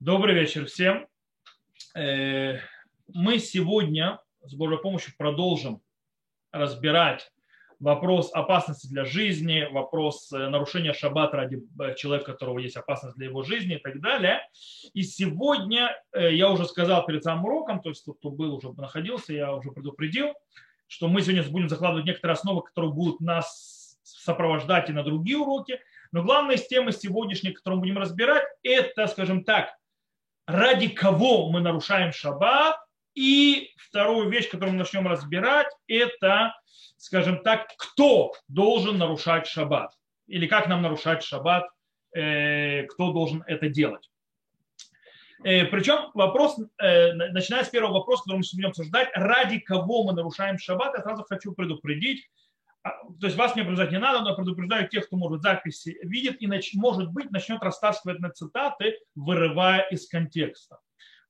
Добрый вечер всем. Э, мы сегодня с Божьей помощью продолжим разбирать вопрос опасности для жизни, вопрос э, нарушения шаббата ради э, человека, у которого есть опасность для его жизни и так далее. И сегодня, я уже сказал перед самым уроком, то есть тот, кто был, уже находился, я уже предупредил, что мы сегодня будем закладывать некоторые основы, которые будут нас сопровождать и на другие уроки. Но главная из темы сегодняшней, которую мы будем разбирать, это, скажем так, ради кого мы нарушаем шаббат. И вторую вещь, которую мы начнем разбирать, это, скажем так, кто должен нарушать шаббат. Или как нам нарушать шаббат, э, кто должен это делать. Э, Причем вопрос, э, начиная с первого вопроса, который мы сейчас будем обсуждать, ради кого мы нарушаем шаббат, я сразу хочу предупредить, то есть вас не предупреждать не надо, но предупреждаю тех, кто может записи видит и, нач, может быть, начнет растаскивать на цитаты, вырывая из контекста.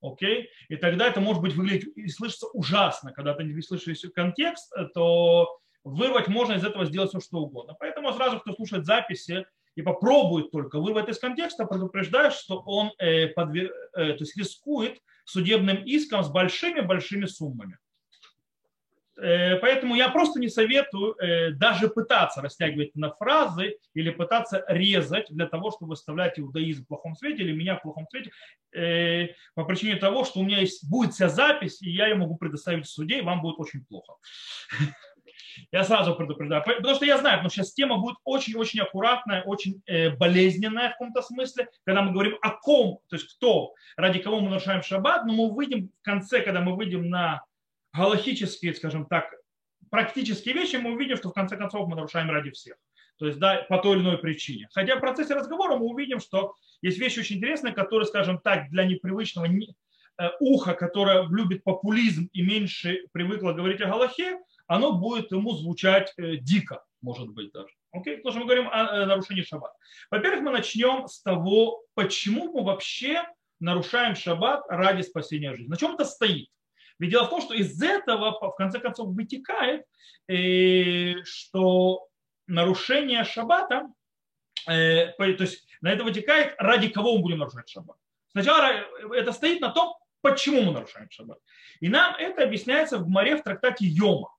Окей? И тогда это может быть выглядеть и слышится ужасно. Когда ты не слышишь контекст, то вырвать можно из этого сделать все, что угодно. Поэтому сразу, кто слушает записи и попробует только вырвать из контекста, предупреждаешь, что он э, подвер... э, то есть рискует судебным иском с большими-большими суммами. Э, поэтому я просто не советую э, даже пытаться растягивать на фразы или пытаться резать для того, чтобы выставлять иудаизм в плохом свете или меня в плохом свете э, по причине того, что у меня есть, будет вся запись, и я ее могу предоставить в суде, и вам будет очень плохо. Я сразу предупреждаю, потому что я знаю, что сейчас тема будет очень-очень аккуратная, очень болезненная в каком-то смысле, когда мы говорим о ком, то есть кто, ради кого мы нарушаем шаббат, но мы выйдем в конце, когда мы выйдем на галактические, скажем так, практические вещи, мы увидим, что в конце концов мы нарушаем ради всех. То есть да, по той или иной причине. Хотя в процессе разговора мы увидим, что есть вещи очень интересные, которые, скажем так, для непривычного э, уха, которое любит популизм и меньше привыкло говорить о Галахе, оно будет ему звучать э, дико, может быть даже. Окей? Потому что мы говорим о э, нарушении шаббат. Во-первых, мы начнем с того, почему мы вообще нарушаем шаббат ради спасения жизни. На чем это стоит? Ведь дело в том, что из этого, в конце концов, вытекает, э, что нарушение шаббата, э, то есть на это вытекает, ради кого мы будем нарушать шаббат. Сначала это стоит на том, почему мы нарушаем шаббат. И нам это объясняется в море в трактате Йома.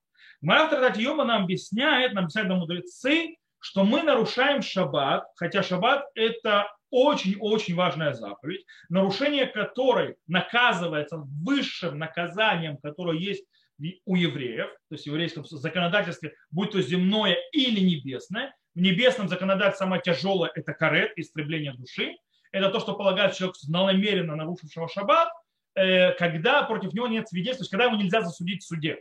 Гмара в трактате Йома нам объясняет, нам объясняют мудрецы, что мы нарушаем шаббат, хотя шаббат это очень-очень важная заповедь, нарушение которой наказывается высшим наказанием, которое есть у евреев, то есть в еврейском законодательстве, будь то земное или небесное. В небесном законодательстве самое тяжелое – это карет, истребление души. Это то, что полагает человек, намеренно нарушившего шаббат, э, когда против него нет свидетельств, то есть когда его нельзя засудить в суде.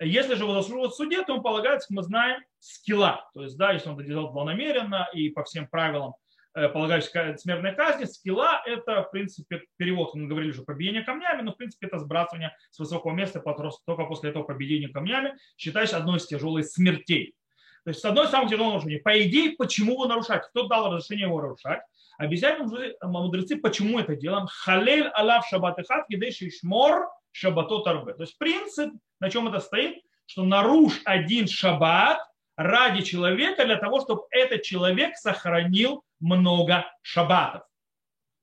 Если же его засуживают в суде, то он полагается, как мы знаем, скилла. То есть, да, если он это делал намеренно и по всем правилам Э, полагающейся смертной казни. Скилла – это, в принципе, перевод, мы говорили уже, побиение камнями, но, в принципе, это сбрасывание с высокого места только после этого побиения камнями, считаешь одной из тяжелых смертей. То есть, с одной из самых тяжелых. По идее, почему его нарушать? Кто дал разрешение его нарушать? Объясняют мудрецы, почему это делаем. Халель алав шаббат и хат, шмор шаббатот арбе. То есть, принцип, на чем это стоит, что наруш один шаббат ради человека, для того, чтобы этот человек сохранил много шаббатов.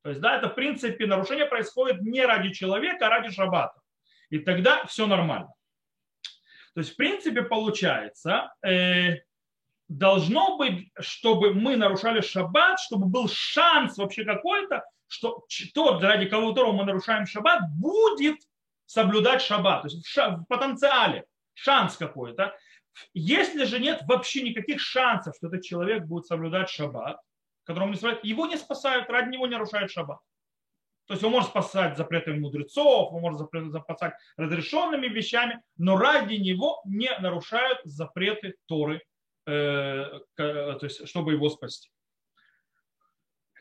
То есть, да, это в принципе нарушение происходит не ради человека, а ради шаббата. И тогда все нормально. То есть, в принципе, получается, э, должно быть, чтобы мы нарушали шаббат, чтобы был шанс вообще какой-то, что тот, ради которого мы нарушаем шаббат, будет соблюдать шаббат. То есть в, ша- в потенциале шанс какой-то. Если же нет вообще никаких шансов, что этот человек будет соблюдать шаббат, которому не спасают, его не спасают, ради него не нарушают шаббат. То есть он может спасать запретами мудрецов, он может спасать разрешенными вещами, но ради него не нарушают запреты Торы, э, то есть чтобы его спасти.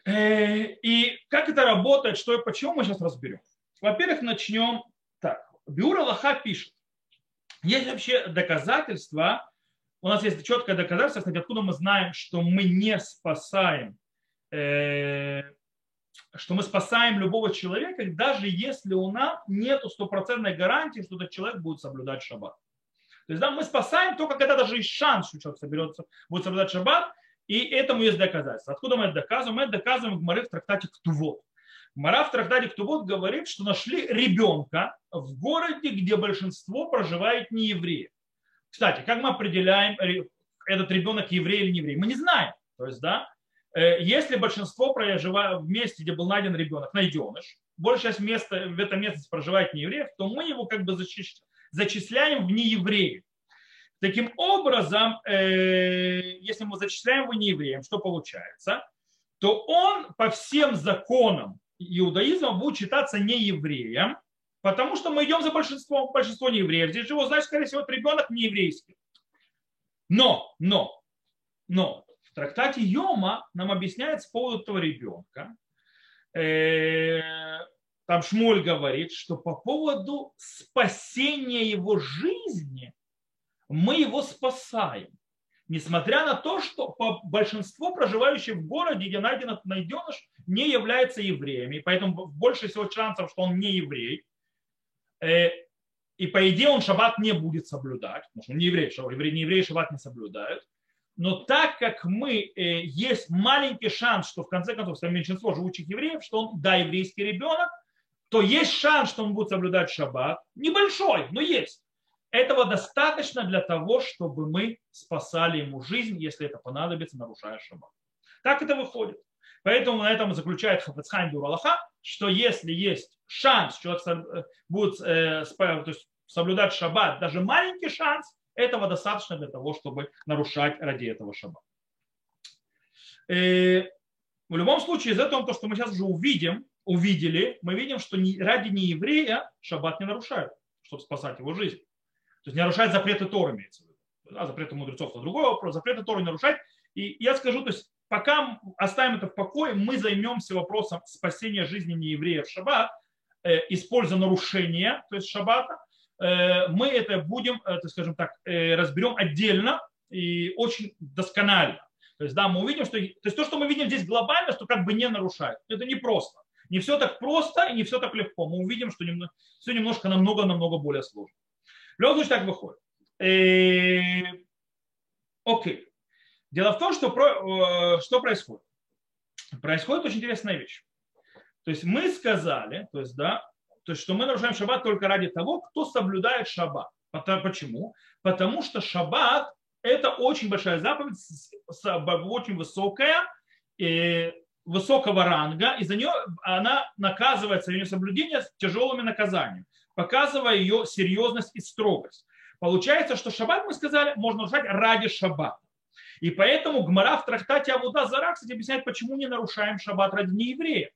Э, и как это работает, что и почему мы сейчас разберем. Во-первых, начнем так. Бюро Лаха пишет, есть вообще доказательства, у нас есть четкое доказательство, кстати, откуда мы знаем, что мы не спасаем, э, что мы спасаем любого человека, даже если у нас нет стопроцентной гарантии, что этот человек будет соблюдать шаббат. То есть да, мы спасаем только когда даже есть шанс, что человек соберется, будет соблюдать шаббат, и этому есть доказательство. Откуда мы это доказываем? Мы это доказываем в Гмаре в трактате Ктувот. Мара в трактате Ктубот говорит, что нашли ребенка в городе, где большинство проживает не евреи. Кстати, как мы определяем, этот ребенок еврей или не еврей? Мы не знаем. То есть, да, э, если большинство проживает в месте, где был найден ребенок, найденыш, большая часть места, в этом месте проживает не евреев, то мы его как бы зачисляем в неевреи. Таким образом, э, если мы зачисляем его неевреем, что получается? То он по всем законам иудаизма будет считаться неевреем, потому что мы идем за большинством, большинство неевреев. Здесь живет, значит, скорее всего, ребенок нееврейский. Но, но, но в трактате Йома нам объясняет с поводу этого ребенка, э, там Шмоль говорит, что по поводу спасения его жизни мы его спасаем. Несмотря на то, что большинство проживающих в городе, где найден найденыш, не является евреями, поэтому больше всего шансов, что он не еврей. Э, и по идее он шаббат не будет соблюдать, потому что он не еврей, евреи, не евреи шаббат не соблюдают. Но так как мы, э, есть маленький шанс, что в конце концов меньшинство живучих евреев, что он, да, еврейский ребенок, то есть шанс, что он будет соблюдать шаббат. Небольшой, но есть. Этого достаточно для того, чтобы мы спасали ему жизнь, если это понадобится, нарушая шаббат. Так это выходит. Поэтому на этом заключает Хафацхайм Дуралаха, что если есть шанс, человек э, будет э, то есть соблюдать шаббат, даже маленький шанс, этого достаточно для того, чтобы нарушать ради этого шаббат. И э, в любом случае, из этого то, что мы сейчас уже увидим, увидели, мы видим, что ради нееврея шаббат не нарушают, чтобы спасать его жизнь. То есть не нарушает запреты Торы, имеется в виду. Да, запреты мудрецов – это другой вопрос. Запреты Торы не нарушать. И я скажу, то есть пока оставим это в покое, мы займемся вопросом спасения жизни неевреев в шаббат, э, используя нарушение, то есть шаббата. Э, мы это будем, э, так скажем так, разберем отдельно и очень досконально. То есть, да, мы увидим, что то, есть то, что мы видим здесь глобально, что как бы не нарушает. Это не просто. Не все так просто и не все так легко. Мы увидим, что немного, все немножко намного-намного более сложно. В любом случае так выходит. Окей. Дело в том, что, э, что происходит. Происходит очень интересная вещь. То есть мы сказали, то есть, да, то есть, что мы нарушаем шаббат только ради того, кто соблюдает шаббат. Почему? Потому что шаббат – это очень большая заповедь, очень высокая, и высокого ранга, и за нее она наказывается, ее соблюдение с тяжелыми наказаниями, показывая ее серьезность и строгость. Получается, что шаббат, мы сказали, можно нарушать ради шаббата. И поэтому Гмара в трактате Авуда Зара, кстати, объясняет, почему не нарушаем шаббат ради неевреев.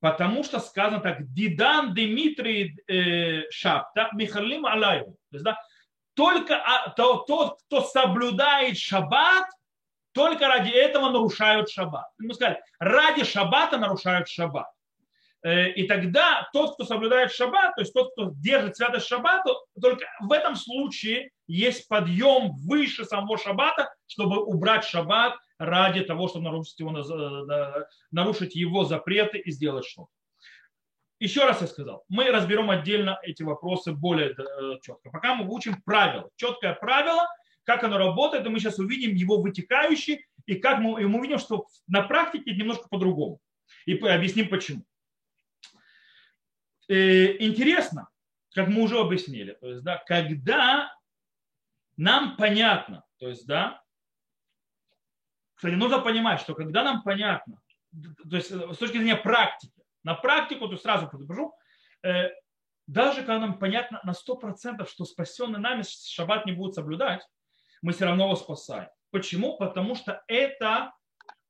Потому что сказано так, Дидан Дмитрий э, Шапта Михалим Алайху. То есть, да, только а, то, тот, кто соблюдает шаббат, только ради этого нарушают шаббат. Мы сказали, ради шаббата нарушают шаббат. Э, и тогда тот, кто соблюдает шаббат, то есть тот, кто держит святость шаббата, только в этом случае есть подъем выше самого шаббата, чтобы убрать шаббат ради того, чтобы нарушить его, э, нарушить его запреты и сделать что-то. Еще раз я сказал, мы разберем отдельно эти вопросы более э, четко. Пока мы учим правила, четкое правило, как оно работает, и мы сейчас увидим его вытекающий, и как мы, и мы увидим, что на практике немножко по-другому. И объясним почему. Э, интересно, как мы уже объяснили, то есть, да, когда нам понятно, то есть, да, кстати, нужно понимать, что когда нам понятно, то есть с точки зрения практики, на практику, то сразу предупрежу, э, даже когда нам понятно на 100%, что спасенный нами шаббат не будет соблюдать, мы все равно его спасаем. Почему? Потому что это,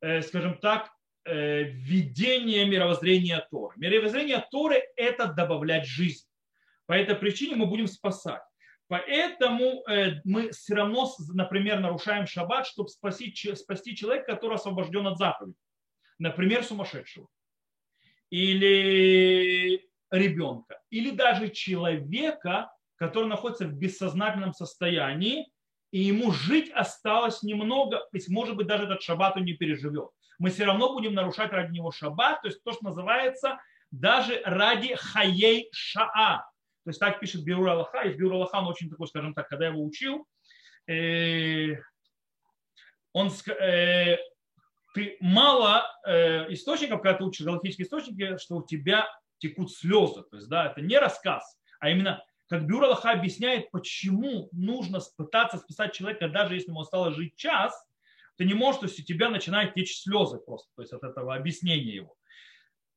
э, скажем так, Э, введение мировоззрения Торы. Мировоззрение Торы – это добавлять жизнь. По этой причине мы будем спасать. Поэтому э, мы все равно, например, нарушаем шаббат, чтобы спасти, спасти человека, который освобожден от заповедей. Например, сумасшедшего. Или ребенка. Или даже человека, который находится в бессознательном состоянии, и ему жить осталось немного, то есть, может быть, даже этот шаббат он не переживет мы все равно будем нарушать ради него шаббат, то есть то, что называется даже ради хаей шаа. То есть так пишет Биур Аллаха, и Биур Аллаха, он очень такой, скажем так, когда я его учил, э, он, э, ты мало э, источников, когда ты учишь галактические источники, что у тебя текут слезы. То есть, да, это не рассказ, а именно, как Бюро Аллаха объясняет, почему нужно пытаться спасать человека, даже если ему осталось жить час, ты не можешь, то есть у тебя начинают течь слезы просто, то есть от этого объяснения его.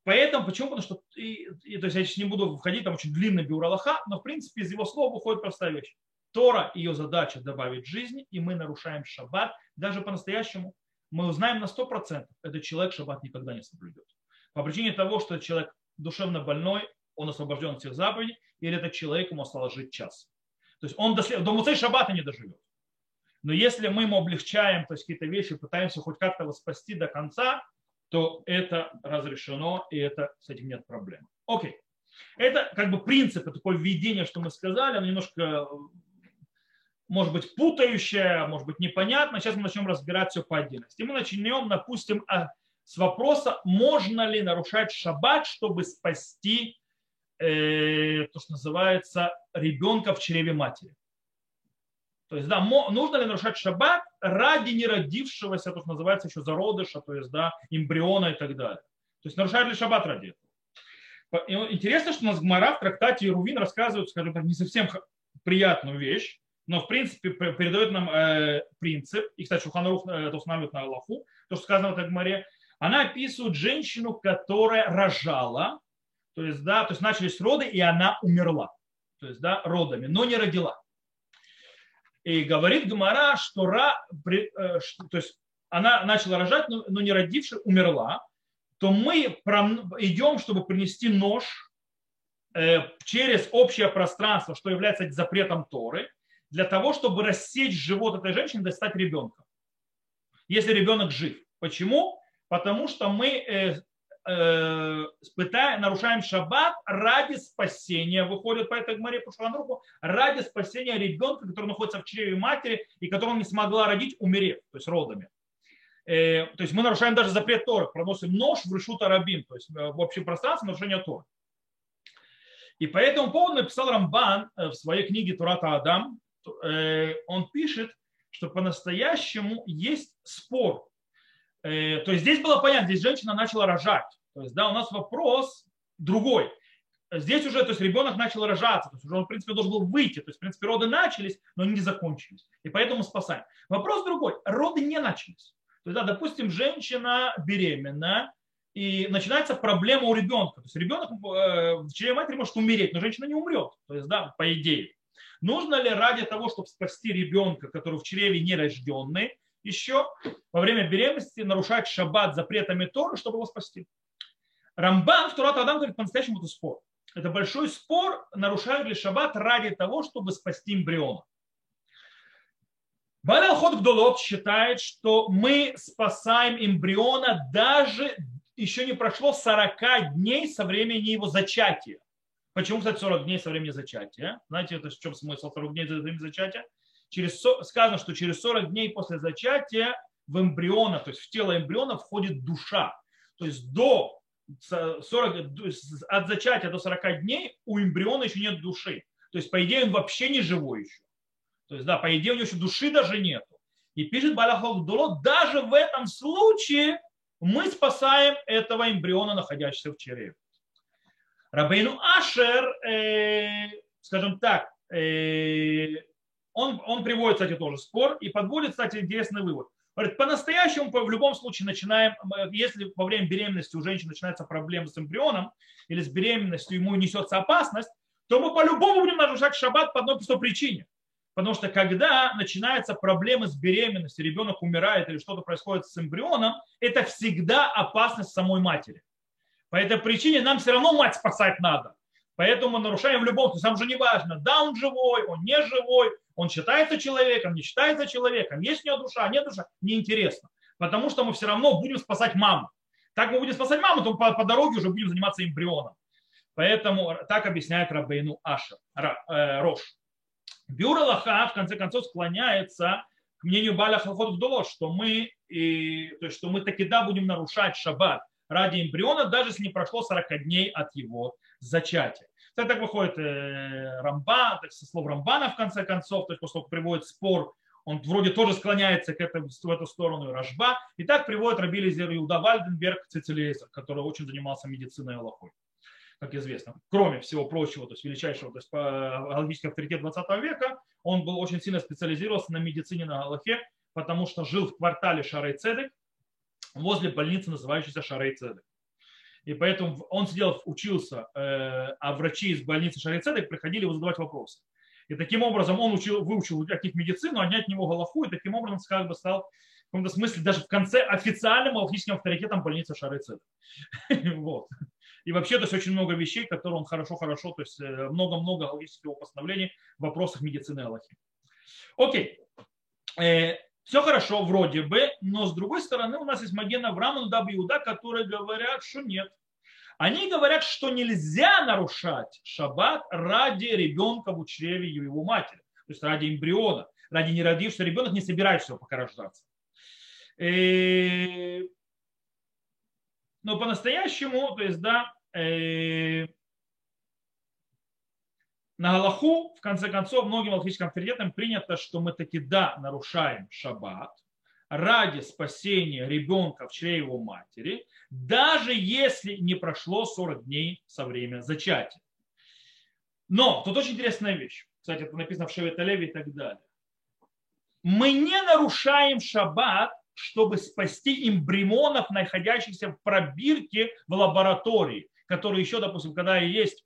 Поэтому, почему? Потому что, и, и, то есть я сейчас не буду входить, там очень длинный Бюро Аллаха, но в принципе из его слов выходит простая вещь. Тора, ее задача добавить жизни, и мы нарушаем шаббат, даже по-настоящему, мы узнаем на 100%, этот человек шаббат никогда не соблюдет. По причине того, что человек душевно больной, он освобожден от всех заповедей, или этот человек ему осталось жить час. То есть он до, до Муцей шаббата не доживет. Но если мы ему облегчаем то есть какие-то вещи, пытаемся хоть как-то его спасти до конца, то это разрешено, и это с этим нет проблем. Окей. Это как бы принцип, такое введение, что мы сказали, оно немножко может быть путающее, может быть непонятно. Сейчас мы начнем разбирать все по отдельности. Мы начнем, допустим, а, с вопроса, можно ли нарушать шаббат, чтобы спасти э, то, что называется ребенка в чреве матери. То есть, да, нужно ли нарушать шаббат ради неродившегося, то, что называется еще зародыша, то есть, да, эмбриона и так далее. То есть, нарушает ли шаббат ради этого. И интересно, что у нас Гмара в трактате Ирувин рассказывает, скажем так, не совсем приятную вещь, но в принципе передает нам э, принцип, и, кстати, Шуханарух э, это устанавливает на Аллаху, то, что сказано в этой Гмаре, она описывает женщину, которая рожала, то есть, да, то есть начались роды, и она умерла, то есть, да, родами, но не родила. И говорит Гмара, что, ра, э, то есть она начала рожать, но, не родившая умерла, то мы идем, чтобы принести нож э, через общее пространство, что является запретом Торы, для того, чтобы рассечь живот этой женщины, достать ребенка. Если ребенок жив. Почему? Потому что мы э, пытаем, нарушаем шаббат ради спасения, выходит по этой гмаре по шаланруху, ради спасения ребенка, который находится в чреве матери и которого не смогла родить, умерев, то есть родами. Э, то есть мы нарушаем даже запрет Торы, проносим нож в решута рабин, то есть э, в общем пространстве нарушение Торы. И по этому поводу написал Рамбан э, в своей книге Турата Адам, э, он пишет, что по-настоящему есть спор Э, то есть здесь было понятно, здесь женщина начала рожать. То есть, да, у нас вопрос другой. Здесь уже, то есть ребенок начал рожаться, то есть уже он, в принципе, должен был выйти. То есть, в принципе, роды начались, но они не закончились. И поэтому спасаем. Вопрос другой. Роды не начались. То есть, да, допустим, женщина беременна, и начинается проблема у ребенка. То есть ребенок э, в чреве матери может умереть, но женщина не умрет. То есть, да, по идее. Нужно ли ради того, чтобы спасти ребенка, который в чреве нерожденный, еще во время беременности нарушать шаббат запретами Торы, чтобы его спасти. Рамбан в Турат Адам говорит, по-настоящему это спор. Это большой спор, нарушают ли шаббат ради того, чтобы спасти эмбриона. Баль Ход Гдолот считает, что мы спасаем эмбриона даже еще не прошло 40 дней со времени его зачатия. Почему, кстати, 40 дней со времени зачатия? Знаете, это в чем смысл 40 дней со времени зачатия? Через, сказано, что через 40 дней после зачатия в эмбриона, то есть в тело эмбриона входит душа. То есть до 40, от зачатия до 40 дней у эмбриона еще нет души. То есть, по идее, он вообще не живой еще. То есть, да, по идее, у него еще души даже нету. И пишет Балахов Дуло, даже в этом случае мы спасаем этого эмбриона, находящегося в чреве. Рабейну Ашер, э, скажем так, э, он, он приводит, кстати, тоже спор и подводит, кстати, интересный вывод. Говорит, по-настоящему в любом случае начинаем, если во время беременности у женщины начинается проблема с эмбрионом или с беременностью ему несется опасность, то мы по-любому будем нарушать шаббат по одной простой причине. Потому что когда начинаются проблемы с беременностью, ребенок умирает или что-то происходит с эмбрионом, это всегда опасность самой матери. По этой причине нам все равно мать спасать надо. Поэтому мы нарушаем в любом случае. Нам же не важно, да, он живой, он не живой, он считается человеком, не считается человеком, есть у него душа, нет душа, неинтересно. Потому что мы все равно будем спасать маму. Так мы будем спасать маму, то по, по дороге уже будем заниматься эмбрионом. Поэтому так объясняет Рабейну Аша, э, Рош. Бюро Лаха в конце концов склоняется к мнению Баля Халхот Вдоло, что мы, и, то есть, что мы таки да будем нарушать шаббат ради эмбриона, даже если не прошло 40 дней от его зачатия. Кстати, так выходит э, Рамба, так, со слов Рамбана в конце концов, то есть поскольку приводит спор он вроде тоже склоняется к этой, в эту сторону Рожба. И так приводит Раби Лизер Иуда Вальденберг Цицелиезер, который очень занимался медициной и Аллахой, как известно. Кроме всего прочего, то есть величайшего, то есть галактический авторитет 20 века, он был очень сильно специализировался на медицине на Аллахе, потому что жил в квартале Шарей Цедек, возле больницы, называющейся Шарей Цедек. И поэтому он сидел, учился, э, а врачи из больницы Шарей Цедек приходили его задавать вопросы. И таким образом он учил, выучил от них медицину, они от него Галаху, и таким образом как бы стал в каком-то смысле даже в конце официальным алхимическим авторитетом больницы Шарыцеда. вот. И вообще, то есть очень много вещей, которые он хорошо-хорошо, то есть э, много-много алхимических постановлений в вопросах медицины Аллахи. Окей. Все хорошо вроде бы, но с другой стороны у нас есть Маген Авраам и Даб Иуда, которые говорят, что нет. Они говорят, что нельзя нарушать шаббат ради ребенка в учреве его матери, то есть ради эмбриона, ради неродившегося ребенок не собирается пока рождаться. И... Э, но по-настоящему, то есть, да, э... на Галаху, в конце концов, многим алхимическим авторитетам принято, что мы таки, да, нарушаем шаббат, ради спасения ребенка в чреве его матери, даже если не прошло 40 дней со времени зачатия. Но тут очень интересная вещь. Кстати, это написано в Шеветалеве и так далее. Мы не нарушаем шаббат, чтобы спасти эмбрионов, находящихся в пробирке в лаборатории, которые еще, допустим, когда есть,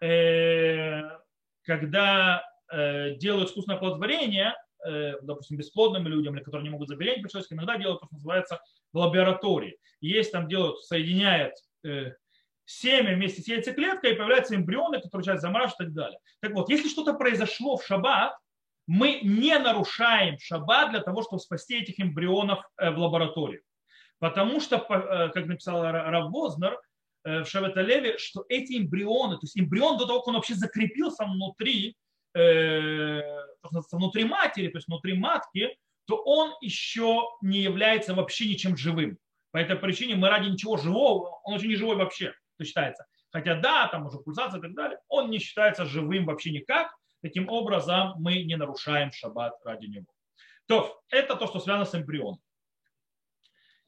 э, когда э, делают искусственное оплодотворение, Э, допустим, бесплодным людям, или которые не могут забеременеть прически, иногда делают то, что называется в лаборатории. Есть там делают, соединяют э, семя вместе с яйцеклеткой, и появляются эмбрионы, которые начинают замораживать и так далее. Так вот, если что-то произошло в шаббат, мы не нарушаем шаббат для того, чтобы спасти этих эмбрионов э, в лаборатории. Потому что, как написал Рав Вознер в Шаветалеве, что эти эмбрионы, то есть эмбрион до того, как он вообще закрепился внутри, внутри матери, то есть внутри матки, то он еще не является вообще ничем живым. По этой причине мы ради ничего живого, он очень не живой вообще, то считается. Хотя да, там уже пульсация и так далее, он не считается живым вообще никак. Таким образом, мы не нарушаем шаббат ради него. То, это то, что связано с эмбрионом.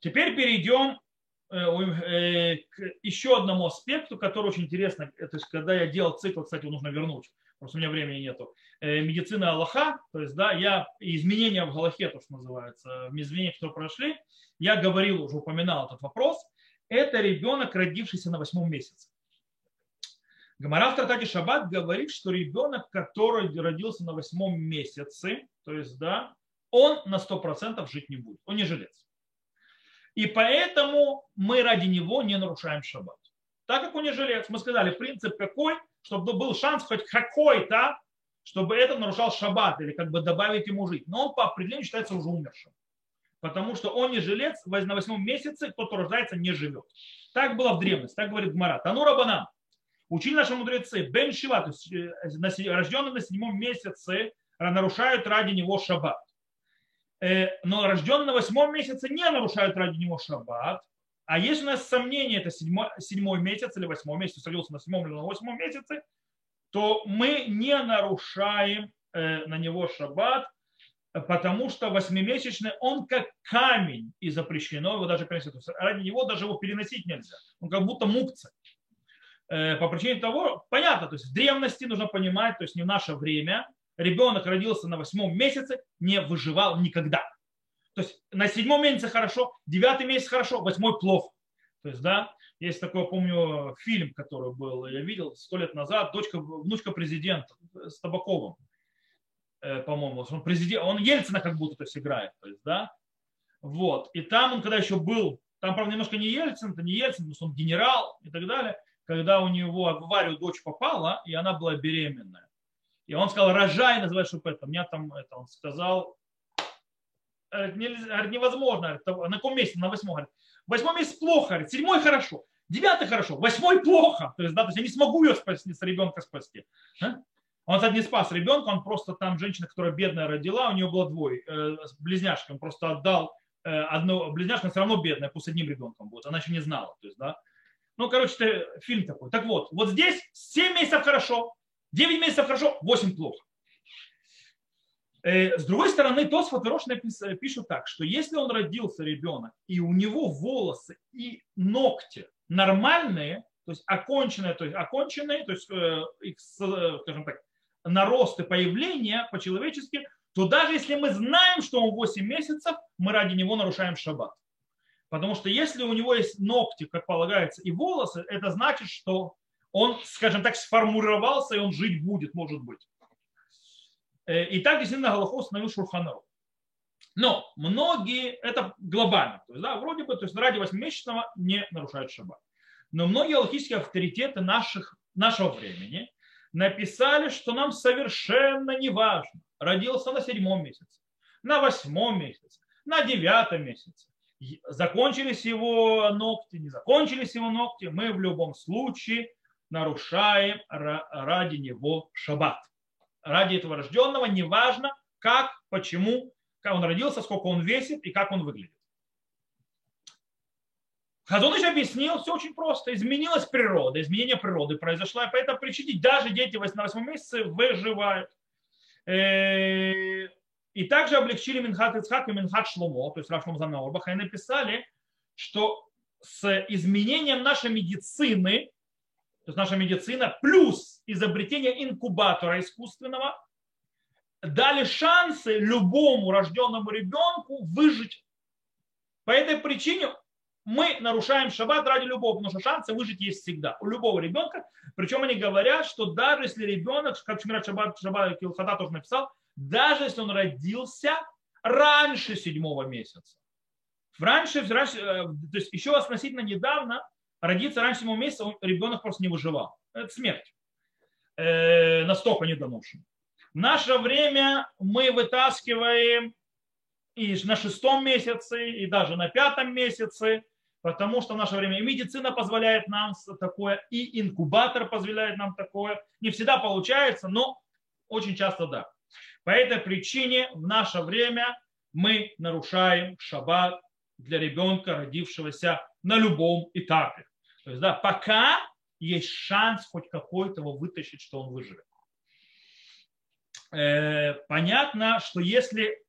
Теперь перейдем э, э, еще одному аспекту, который очень интересно. То есть, когда я делал цикл, кстати, его нужно вернуть просто у меня времени нету, э, медицина Аллаха, то есть, да, я изменения в Галахе, то, что называется, изменения, которые прошли, я говорил, уже упоминал этот вопрос, это ребенок, родившийся на восьмом месяце. Гамара в Тратате Шаббат говорит, что ребенок, который родился на восьмом месяце, то есть, да, он на сто процентов жить не будет, он не жилец. И поэтому мы ради него не нарушаем шаббат. Так как он не жилец, мы сказали, принцип какой? чтобы был шанс хоть какой-то, чтобы это нарушал шаббат или как бы добавить ему жить. Но он по определению считается уже умершим. Потому что он не жилец, на восьмом месяце кто-то рождается, не живет. Так было в древности, так говорит Гмара. Тану Рабанам. Учили наши мудрецы. Бен Шива, то есть э, рожденный на седьмом месяце, нарушают ради него шаббат. Э, но рожденный на восьмом месяце не нарушают ради него шаббат. А если у нас сомнение, это седьмой, седьмой месяц или восьмой месяц, родился на седьмом или на восьмом месяце, то мы не нарушаем э, на него шаббат, потому что восьмимесячный он как камень и запрещено его даже переносить. Ради него даже его переносить нельзя. Он как будто мукция. Э, по причине того, понятно, то есть в древности нужно понимать, то есть не в наше время, ребенок родился на восьмом месяце, не выживал никогда. То есть на седьмом месяце хорошо, девятый месяц хорошо, восьмой плохо. То есть, да, есть такой, помню, фильм, который был, я видел сто лет назад, дочка, внучка президента с Табаковым, э, по-моему, он президент, он Ельцина как будто то есть играет, то есть, да, вот, и там он, когда еще был, там, правда, немножко не Ельцин, это не Ельцин, потому что он генерал и так далее, когда у него в аварию дочь попала, и она была беременная. И он сказал, рожай, называй, чтобы это. Меня там, это, он сказал, нельзя, невозможно. На каком месте? На восьмом. Говорит. Восьмой месяц плохо, седьмой хорошо, девятый хорошо, восьмой плохо. То есть, да, то есть я не смогу ее спасти, с ребенка спасти. А? Он, кстати, не спас ребенка, он просто там женщина, которая бедная родила, у нее было двое, э, близняшки, он просто отдал э, одну близняшку, все равно бедная, пусть одним ребенком будет, она еще не знала. То есть, да. Ну, короче, это фильм такой. Так вот, вот здесь 7 месяцев хорошо, 9 месяцев хорошо, 8 плохо. С другой стороны, Тосфот и Рош пишут так, что если он родился ребенок, и у него волосы и ногти нормальные, то есть оконченные, то есть оконченные, то есть, их, скажем так, нарост и появление по-человечески, то даже если мы знаем, что он 8 месяцев, мы ради него нарушаем шаббат. Потому что если у него есть ногти, как полагается, и волосы, это значит, что он, скажем так, сформировался, и он жить будет, может быть. Э, и так действительно Галахо установил Шурханару. Но многие, это глобально, то есть, да, вроде бы, то есть ради 8-месячного не нарушают шаббат. Но многие аллахические авторитеты наших, нашего времени написали, что нам совершенно не важно, родился на седьмом месяце, на восьмом месяце, на девятом месяце. Закончились его ногти, не закончились его ногти, мы в любом случае нарушаем ради него шаббат. Ради этого рожденного, неважно как, почему, как он родился, сколько он весит и как он выглядит. Хазоныч объяснил, все очень просто. Изменилась природа, изменение природы произошло, и по этой причине даже дети на 8 месяце выживают. Э, и также облегчили Минхат Ицхак и Минхат Шломо, то есть Рав Шломо Орбаха, и написали, что с изменением нашей медицины, то есть наша медицина, плюс изобретение инкубатора искусственного, дали шансы любому рожденному ребенку выжить. По этой причине мы нарушаем шаббат ради любого, потому что шансы выжить есть всегда. У любого ребенка. Причем они говорят, что даже если ребенок, как Шмират Шаббат, Шаббат Килхата тоже написал, даже если он родился раньше седьмого месяца. Раньше, раньше, э, то есть еще относительно недавно родиться раньше седьмого месяца ребенок просто не выживал. Это смерть. Э, настолько недоношен. В наше время мы вытаскиваем и на шестом месяце, и даже на пятом месяце потому что в наше время и медицина позволяет нам такое, и инкубатор позволяет нам такое. Не всегда получается, но очень часто да. По этой причине в наше время мы нарушаем шаббат для ребенка, родившегося на любом этапе. То есть, да, пока есть шанс хоть какой-то его вытащить, что он выживет. Э, понятно, что если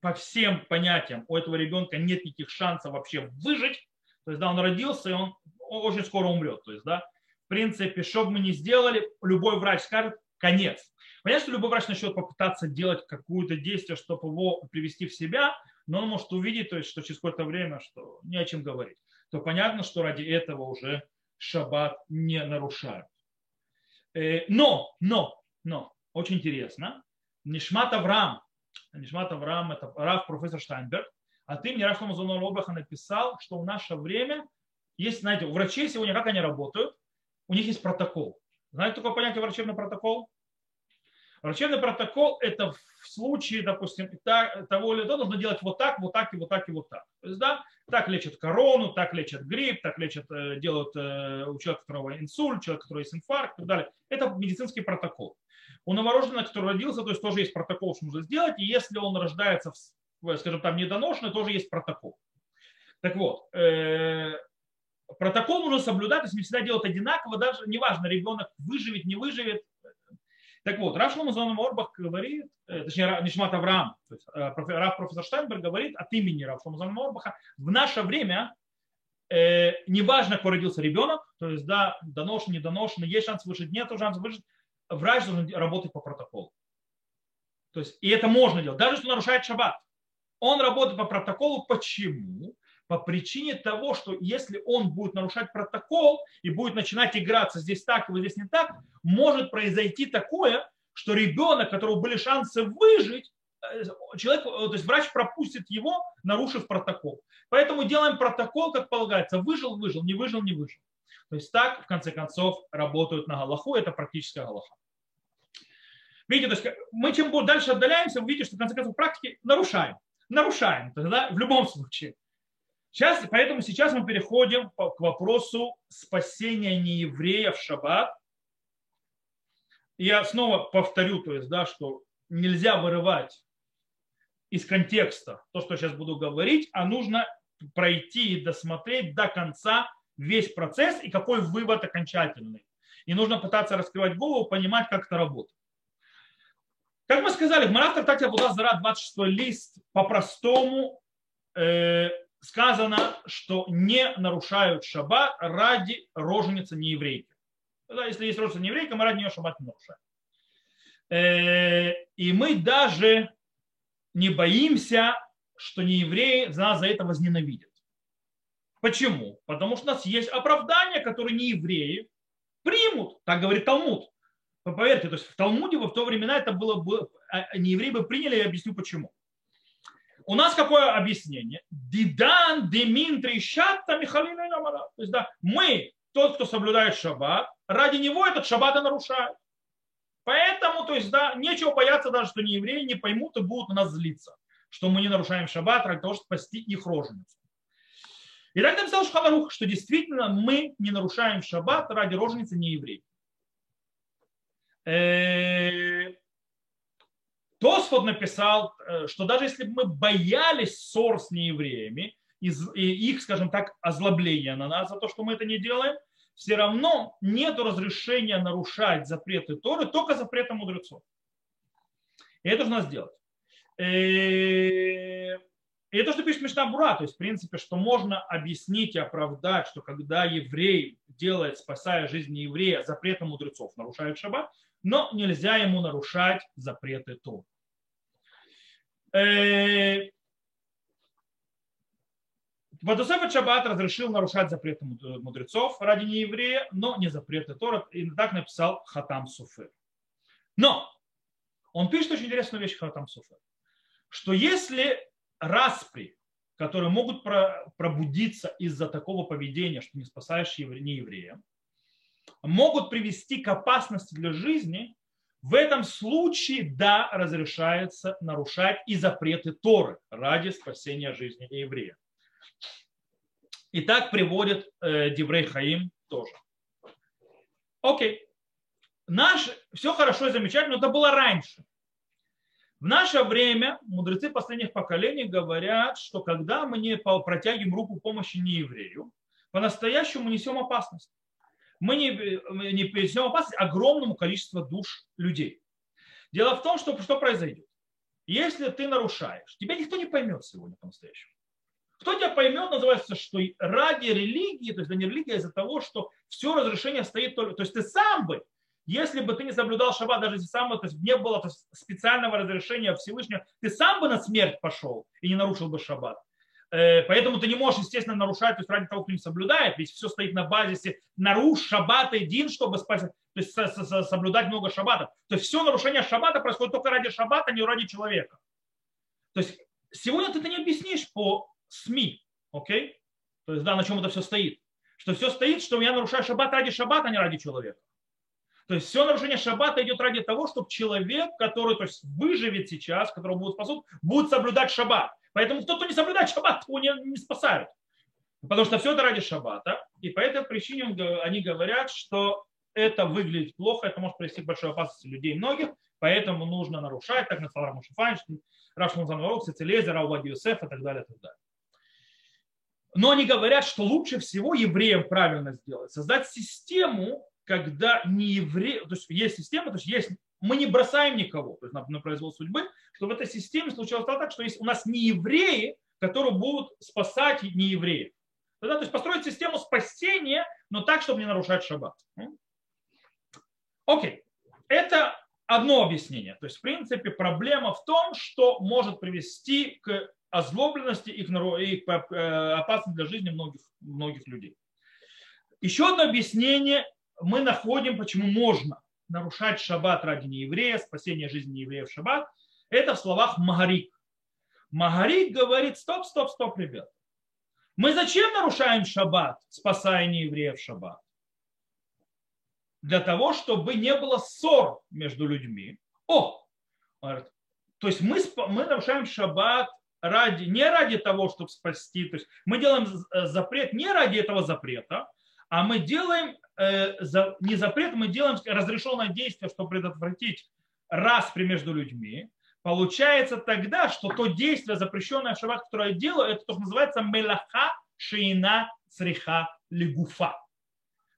по всем понятиям у этого ребенка нет никаких шансов вообще выжить, то есть, да, он родился, и он очень скоро умрет. То есть, да, в принципе, что бы мы ни сделали, любой врач скажет, конец. Понятно, что любой врач начнет попытаться делать какое-то действие, чтобы его привести в себя, но он может увидеть, то есть, что через какое-то время, что не о чем говорить. То понятно, что ради этого уже шаббат не нарушают. Э, но, но, но, очень интересно, Нишмат Авраам, Нишмат Авраам, это Раф профессор Штайнберг, а ты мне Ламазон Робаха написал, что в наше время есть, знаете, у врачей сегодня, как они работают, у них есть протокол. Знаете такое понятие врачебный протокол? Врачебный протокол – это в случае, допустим, того или того нужно делать вот так, вот так и вот так и вот так. То есть, да, так лечат корону, так лечат грипп, так лечат, э, делают э, у человека, у которого инсульт, человек, у которого есть инфаркт и так далее. Это медицинский протокол. У новорожденного, который родился, то есть тоже есть протокол, что нужно сделать, и если он рождается скажем, там недоношенный, тоже есть протокол. Так вот, э, протокол нужно соблюдать, то есть не всегда делать одинаково, даже неважно, ребенок выживет, не выживет. Так вот, Раф Шломазон Орбах говорит, э, точнее, Нишмат Авраам, то есть э, Раф профессор Штайнберг говорит от имени Раф Шломазон Орбаха, в наше время э, неважно, кто родился ребенок, то есть, да, доношенный, недоношенный, есть шанс выжить, нет шанса выжить, врач должен работать по протоколу. То есть, и это можно делать, даже если нарушает шаббат. Он работает по протоколу. Почему? По причине того, что если он будет нарушать протокол и будет начинать играться здесь так, вот здесь не так, может произойти такое, что ребенок, которого были шансы выжить, э, человек, э, то есть врач пропустит его, нарушив протокол. Поэтому делаем протокол, как полагается. Выжил, выжил, не выжил, не выжил. То есть так, в конце концов, работают на Галаху. Это практическая Галаха. Видите, то есть мы чем дальше отдаляемся, вы видите, что в конце концов в практике нарушаем нарушаем тогда в любом случае. Сейчас, поэтому сейчас мы переходим к вопросу спасения неевреев в шаббат. Я снова повторю, то есть, да, что нельзя вырывать из контекста то, что сейчас буду говорить, а нужно пройти и досмотреть до конца весь процесс и какой вывод окончательный. И нужно пытаться раскрывать голову, понимать, как это работает. Как мы сказали, в Марат Трактате Абуда Зара 26 лист по-простому э, сказано, что не нарушают шаббат ради роженицы нееврейки. Да, если есть роженица нееврейка, мы ради нее шаббат не нарушаем. Э, и мы даже не боимся, что неевреи нас за это возненавидят. Почему? Потому что у нас есть оправдания, которые не евреи примут, так говорит Талмуд. Поверьте, то есть в Талмуде в то времена это было бы, а, не евреи бы приняли, я объясню почему. У нас какое объяснение? Дидан демин трещатта михалина То есть, да, мы, тот, кто соблюдает шаббат, ради него этот шаббат и нарушает. Поэтому, то есть, да, нечего бояться даже, что не евреи не поймут и будут на нас злиться, что мы не нарушаем шаббат ради того, чтобы спасти их роженицу. И так написал Шханарух, что действительно мы не нарушаем шаббат ради роженицы не евреев. Тосфот написал, э, что даже если бы мы боялись ссор с неевреями, и их, скажем так, озлобления на нас за то, что мы это не делаем, все равно нет разрешения нарушать запреты Торы, только запреты мудрецов. И это же нас делать. Э, и это, что пишет Мишна Бура, то есть, в принципе, что можно объяснить и оправдать, что когда еврей делает, спасая жизнь еврея, запреты мудрецов, нарушает шаббат, но нельзя ему нарушать запреты Торы. Вадусефет Шаббат разрешил нарушать запреты мудрецов ради нееврея, но не запреты Тора. И так написал Хатам Суфер. Но он пишет очень интересную вещь Хатам Суфер, что если распри, которые могут пробудиться из-за такого поведения, что не спасаешь нееврея, могут привести к опасности для жизни, в этом случае, да, разрешается нарушать и запреты Торы ради спасения жизни еврея. И так приводит э, Диврей Хаим тоже. Окей. Наш, все хорошо и замечательно, но это было раньше. В наше время мудрецы последних поколений говорят, что когда мы не протягиваем руку помощи не еврею, по-настоящему несем опасность мы не, не принесем опасность огромному количеству душ людей. Дело в том, что что произойдет. Если ты нарушаешь, тебя никто не поймет сегодня по-настоящему. Кто тебя поймет, называется, что ради религии, то есть да не религия, а из-за того, что все разрешение стоит только... То есть ты сам бы, если бы ты не соблюдал шаббат, даже если сам бы, то есть не было то есть, специального разрешения Всевышнего, ты сам бы на смерть пошел и не нарушил бы шаббат. Э, поэтому ты не можешь, естественно, нарушать, то есть ради того, кто не соблюдает, ведь все стоит на базисе наруш шаббат один, чтобы спасти, то есть соблюдать много шаббатов. То есть все нарушение шаббата происходит только ради шаббата, не ради человека. То есть сегодня ты это не объяснишь по СМИ, окей? То есть да, на чем это все стоит. Что все стоит, что я нарушаю шаббат ради шаббата, а не ради человека. То есть все нарушение шаббата идет ради того, чтобы человек, который то есть, выживет сейчас, которого будут спасут, будет соблюдать шаббат. Поэтому кто, кто не соблюдает шаббат, его не, не спасают. Потому что все это ради шаббата. И по этой причине они говорят, что это выглядит плохо, это может привести к большой опасности людей многих, поэтому нужно нарушать, так написал Рамуш Файнштейн, Раш Музанворок, Сицелезер, Аувади Юсеф и так далее, и так далее. Но они говорят, что лучше всего евреям правильно сделать, создать систему, когда не евреи, то есть есть система, то есть есть мы не бросаем никого то есть на, на произвол судьбы, что в этой системе случилось так, что есть у нас не евреи, которые будут спасать не евреев. Да, то есть построить систему спасения, но так, чтобы не нарушать шаббат. Окей. Это одно объяснение. То есть, в принципе, проблема в том, что может привести к озлобленности и к э, опасности для жизни многих, многих людей. Еще одно объяснение мы находим, почему можно нарушать шаббат ради нееврея, спасения жизни нееврея в шаббат, это в словах Магарик. Магарик говорит, стоп, стоп, стоп, ребят. Мы зачем нарушаем шаббат, спасая нееврея в шаббат? Для того, чтобы не было ссор между людьми. О, то есть мы, мы нарушаем шаббат ради, не ради того, чтобы спасти. То есть мы делаем запрет не ради этого запрета, а мы делаем Э, не запрет, мы делаем разрешенное действие, чтобы предотвратить распри между людьми, получается тогда, что то действие, запрещенное в шаббат, которое я делаю, это то, что называется мелаха шейна цриха лигуфа.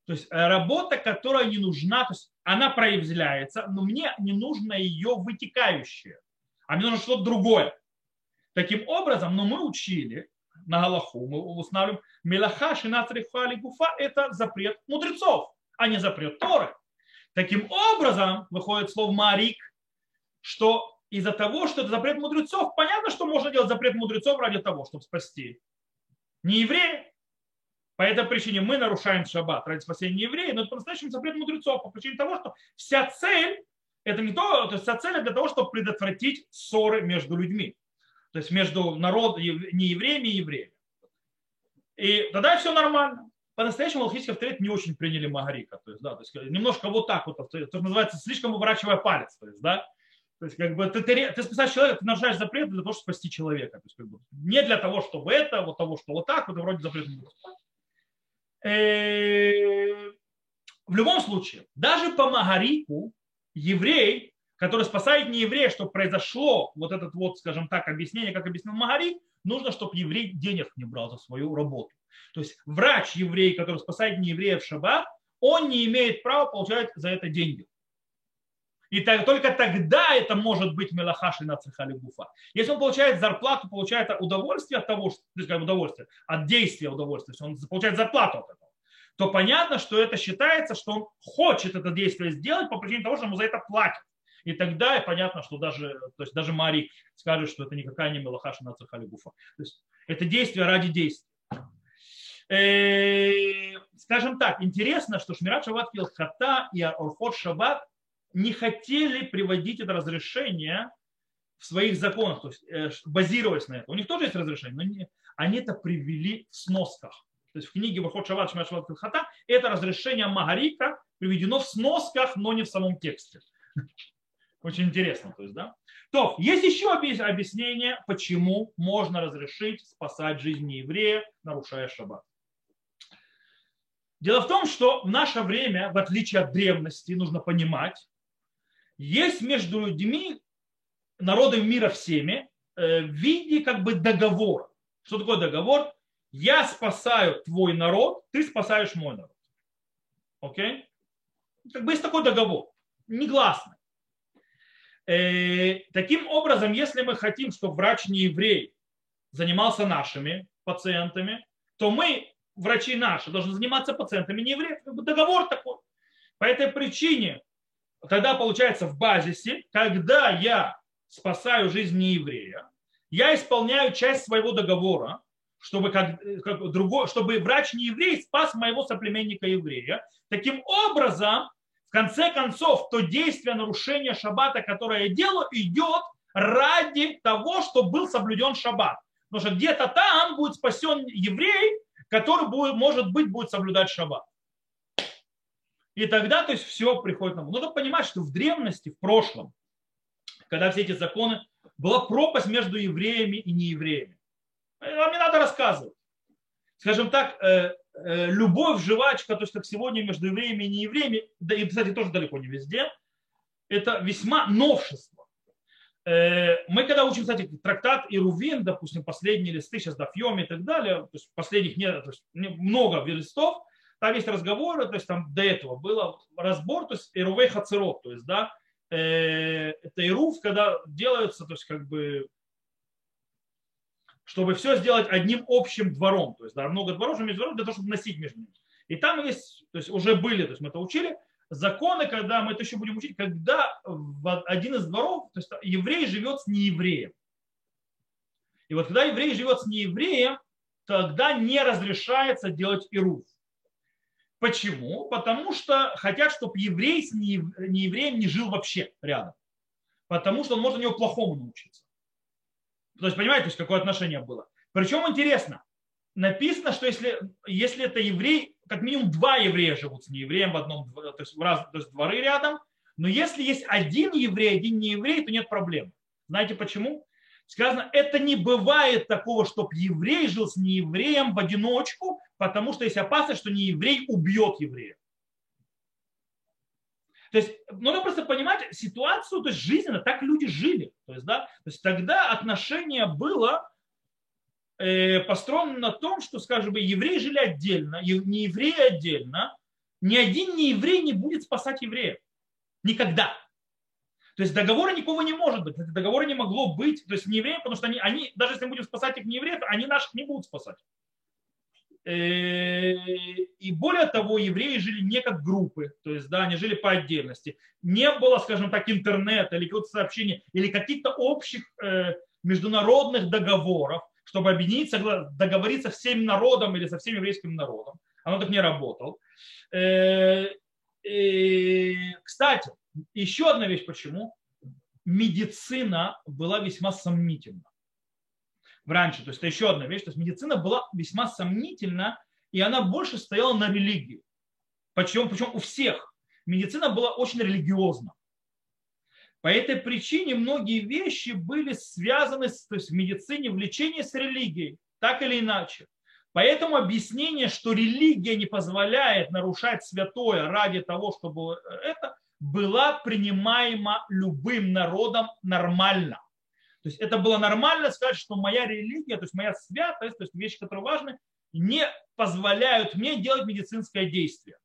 То есть э, работа, которая не нужна, то есть она проявляется, но мне не нужно ее вытекающее, а мне нужно что-то другое. Таким образом, но мы учили на Галаху, мы устанавливаем, мелаха шинацрихали гуфа – это запрет мудрецов, а не запрет Торы. Таким образом, выходит слово марик, что из-за того, что это запрет мудрецов, понятно, что можно делать запрет мудрецов ради того, чтобы спасти не еврея. По этой причине мы нарушаем шаббат ради спасения евреев, но это по-настоящему запрет мудрецов по причине того, что вся цель это не то, то есть вся цель для того, чтобы предотвратить ссоры между людьми. То есть между народом, не евреями и евреями. И тогда все нормально. По-настоящему алхимический авторитет не очень приняли Магарика. То есть, да, то есть немножко вот так вот, то, есть, то называется слишком выворачивая палец. То есть, да, то есть, как бы ты, ты, ты спасаешь человека, ты нарушаешь запрет для того, чтобы спасти человека. То есть, как бы, не для того, чтобы это, вот того, что вот так, вот вроде запрет. Э, в любом случае, даже по Магарику еврей, который спасает не еврея, чтобы произошло вот этот вот, скажем так, объяснение, как объяснил Магарик, нужно, чтобы еврей денег не брал за свою работу. То есть врач еврей, который спасает не еврея в шаббат, он не имеет права получать за это деньги. И так, только тогда это может быть мелахаши на цехали гуфа. Если он получает зарплату, получает удовольствие от того, что, то как удовольствие, от действия удовольствия, если он получает зарплату от этого, то понятно, что это считается, что он хочет это действие сделать по причине того, что ему за это платят. И тогда понятно, что даже, то есть даже Мари скажет, что это никакая не мелахаша на цехали гуфа. То есть это действие ради действия. Э, скажем так, интересно, что Шмират Шаббат Хата и Орхот Шаббат не хотели приводить это разрешение в своих законах, то есть э, базируясь на этом. У них тоже есть разрешение, но не, они это привели в сносках. То есть в книге Вахот Шават Шмат Шават Хата это разрешение Магарика приведено в сносках, но не в самом тексте. Очень интересно. То есть, да? То, есть еще объяснение, почему можно разрешить спасать жизнь еврея, нарушая шаббат. Дело в том, что в наше время, в отличие от древности, нужно понимать, есть между людьми, народами мира всеми, э, в виде как бы договора. Что такое договор? Я спасаю твой народ, ты спасаешь мой народ. Окей? Как бы есть такой договор, негласный. Э, таким образом, если мы хотим, чтобы врач не еврей занимался нашими пациентами, то мы, врачи наши, должны заниматься пациентами не евреев. Договор такой. По этой причине тогда получается в базисе, когда я спасаю жизнь нееврея, я исполняю часть своего договора, чтобы, как, как другой, чтобы врач не еврей спас моего соплеменника еврея. Таким образом, конце концов, то действие нарушения шаббата, которое я делаю, идет ради того, чтобы был соблюден шаббат. Потому что где-то там будет спасен еврей, который будет, может быть будет соблюдать шаббат. И тогда, то есть, все приходит на Нужно понимать, что в древности, в прошлом, когда все эти законы, была пропасть между евреями и неевреями. Вам не надо рассказывать. Скажем так, э, любовь, жвачка, то есть как сегодня между евреями и неевреями, да и, кстати, тоже далеко не везде, это весьма новшество. Э, мы когда учим, кстати, трактат Ирувин, допустим, последние листы, сейчас Дафьем и так далее, то есть последних нет, то есть много листов, там есть разговоры, то есть там до этого был разбор, то есть Ирувей Хацерот, то есть, да, э, это Ирув, когда делается, то есть как бы чтобы все сделать одним общим двором. То есть да, много дворов, между двором для того, чтобы носить между ними. И там есть, то есть уже были, то есть мы это учили, законы, когда мы это еще будем учить, когда один из дворов, то есть еврей живет с неевреем. И вот когда еврей живет с неевреем, тогда не разрешается делать ируф. Почему? Потому что хотят, чтобы еврей с неевреем не жил вообще рядом. Потому что он может у него плохому научиться. То есть, понимаете, то есть какое отношение было. Причем интересно, написано, что если, если это еврей, как минимум два еврея живут с неевреем в одном, то есть, в раз, то есть дворы рядом, но если есть один еврей, один не еврей, то нет проблем. Знаете почему? Сказано, это не бывает такого, чтобы еврей жил с неевреем в одиночку, потому что есть опасность, что нееврей убьет еврея. То есть нужно просто понимать ситуацию, то есть жизненно, так люди жили. То есть, да, то есть тогда отношение было э, построено на том, что, скажем, евреи жили отдельно, не евреи отдельно, ни один нееврей не будет спасать евреев. Никогда. То есть договора никого не может быть. Договора не могло быть. То есть не евреи, потому что они, они, даже если мы будем спасать их не евреев, они наших не будут спасать. Э, и более того, евреи жили не как группы, то есть, да, они жили по отдельности. Не было, скажем так, интернета или какого-то сообщения, или каких-то общих э, международных договоров, чтобы объединиться, договориться всем народом или со всем еврейским народом. Оно так не работало. Э, кстати, еще одна вещь, почему. Медицина была весьма сомнительна раньше. То есть это еще одна вещь. То есть медицина была весьма сомнительна, и она больше стояла на религии. Почему? Причем у всех. Медицина была очень религиозна. По этой причине многие вещи были связаны с, то есть в медицине, в лечении с религией, так или иначе. Поэтому объяснение, что религия не позволяет нарушать святое ради того, чтобы это, была принимаема любым народом нормально. То есть это было нормально сказать, что моя религия, то есть моя святость, то есть вещи, которые важны, не позволяют мне делать медицинское действие.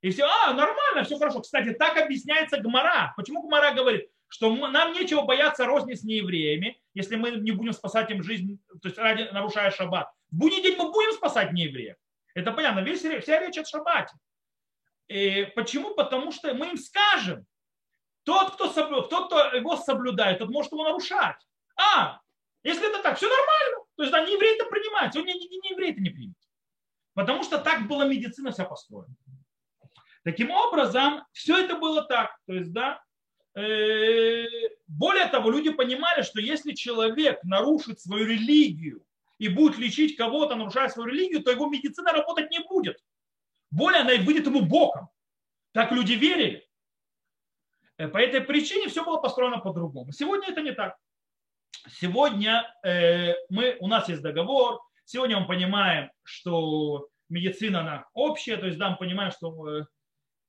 И все, а, нормально, все хорошо. Кстати, так объясняется Гмара. Почему Гмара говорит, что нам нечего бояться розни с неевреями, если мы не будем спасать им жизнь, то есть ради, нарушая шаббат. В будний день мы будем спасать неевреев. Это понятно, весь, вся речь о шаббате. И почему? Потому что мы им скажем, тот, кто, соблю, тот, кто его соблюдает, тот может его нарушать. А, если это так, все нормально. То есть, да, не еврей это принимает, сегодня не, не еврей это не примет. Потому что так была медицина вся построена. Таким образом, все это было так. То есть, да, э, более того, люди понимали, что если человек нарушит свою религию и будет лечить кого-то, нарушая свою религию, то его медицина работать не будет. Более она выйдет ему боком. Так люди верили. Э, по этой причине все было построено по-другому. Сегодня это не так. Сегодня э, мы, у нас есть договор, сегодня мы понимаем, что медицина она общая, то есть да, мы понимаем, что э,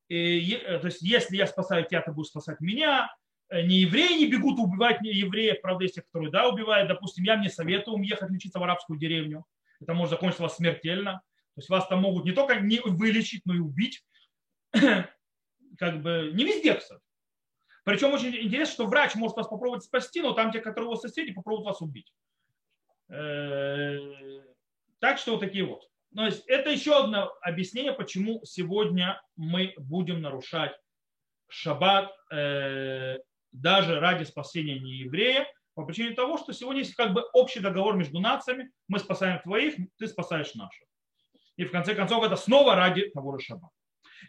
э, то есть, если я спасаю тебя, ты будешь спасать меня. Не евреи не бегут убивать не евреев, правда, есть те, которые да, убивают. Допустим, я мне советую уехать лечиться в арабскую деревню. Это может закончиться вас смертельно. То есть вас там могут не только не вылечить, но и убить. как бы не везде, кстати. Причем очень интересно, что врач может вас попробовать спасти, но там те, которые у вас соседи, попробуют вас убить. Э, так что вот такие вот. Но это еще одно объяснение, почему сегодня мы будем нарушать шаббат э, даже ради спасения нееврея, по причине того, что сегодня есть как бы общий договор между нациями, мы спасаем твоих, ты спасаешь наших. И в конце концов это снова ради того же шаббата.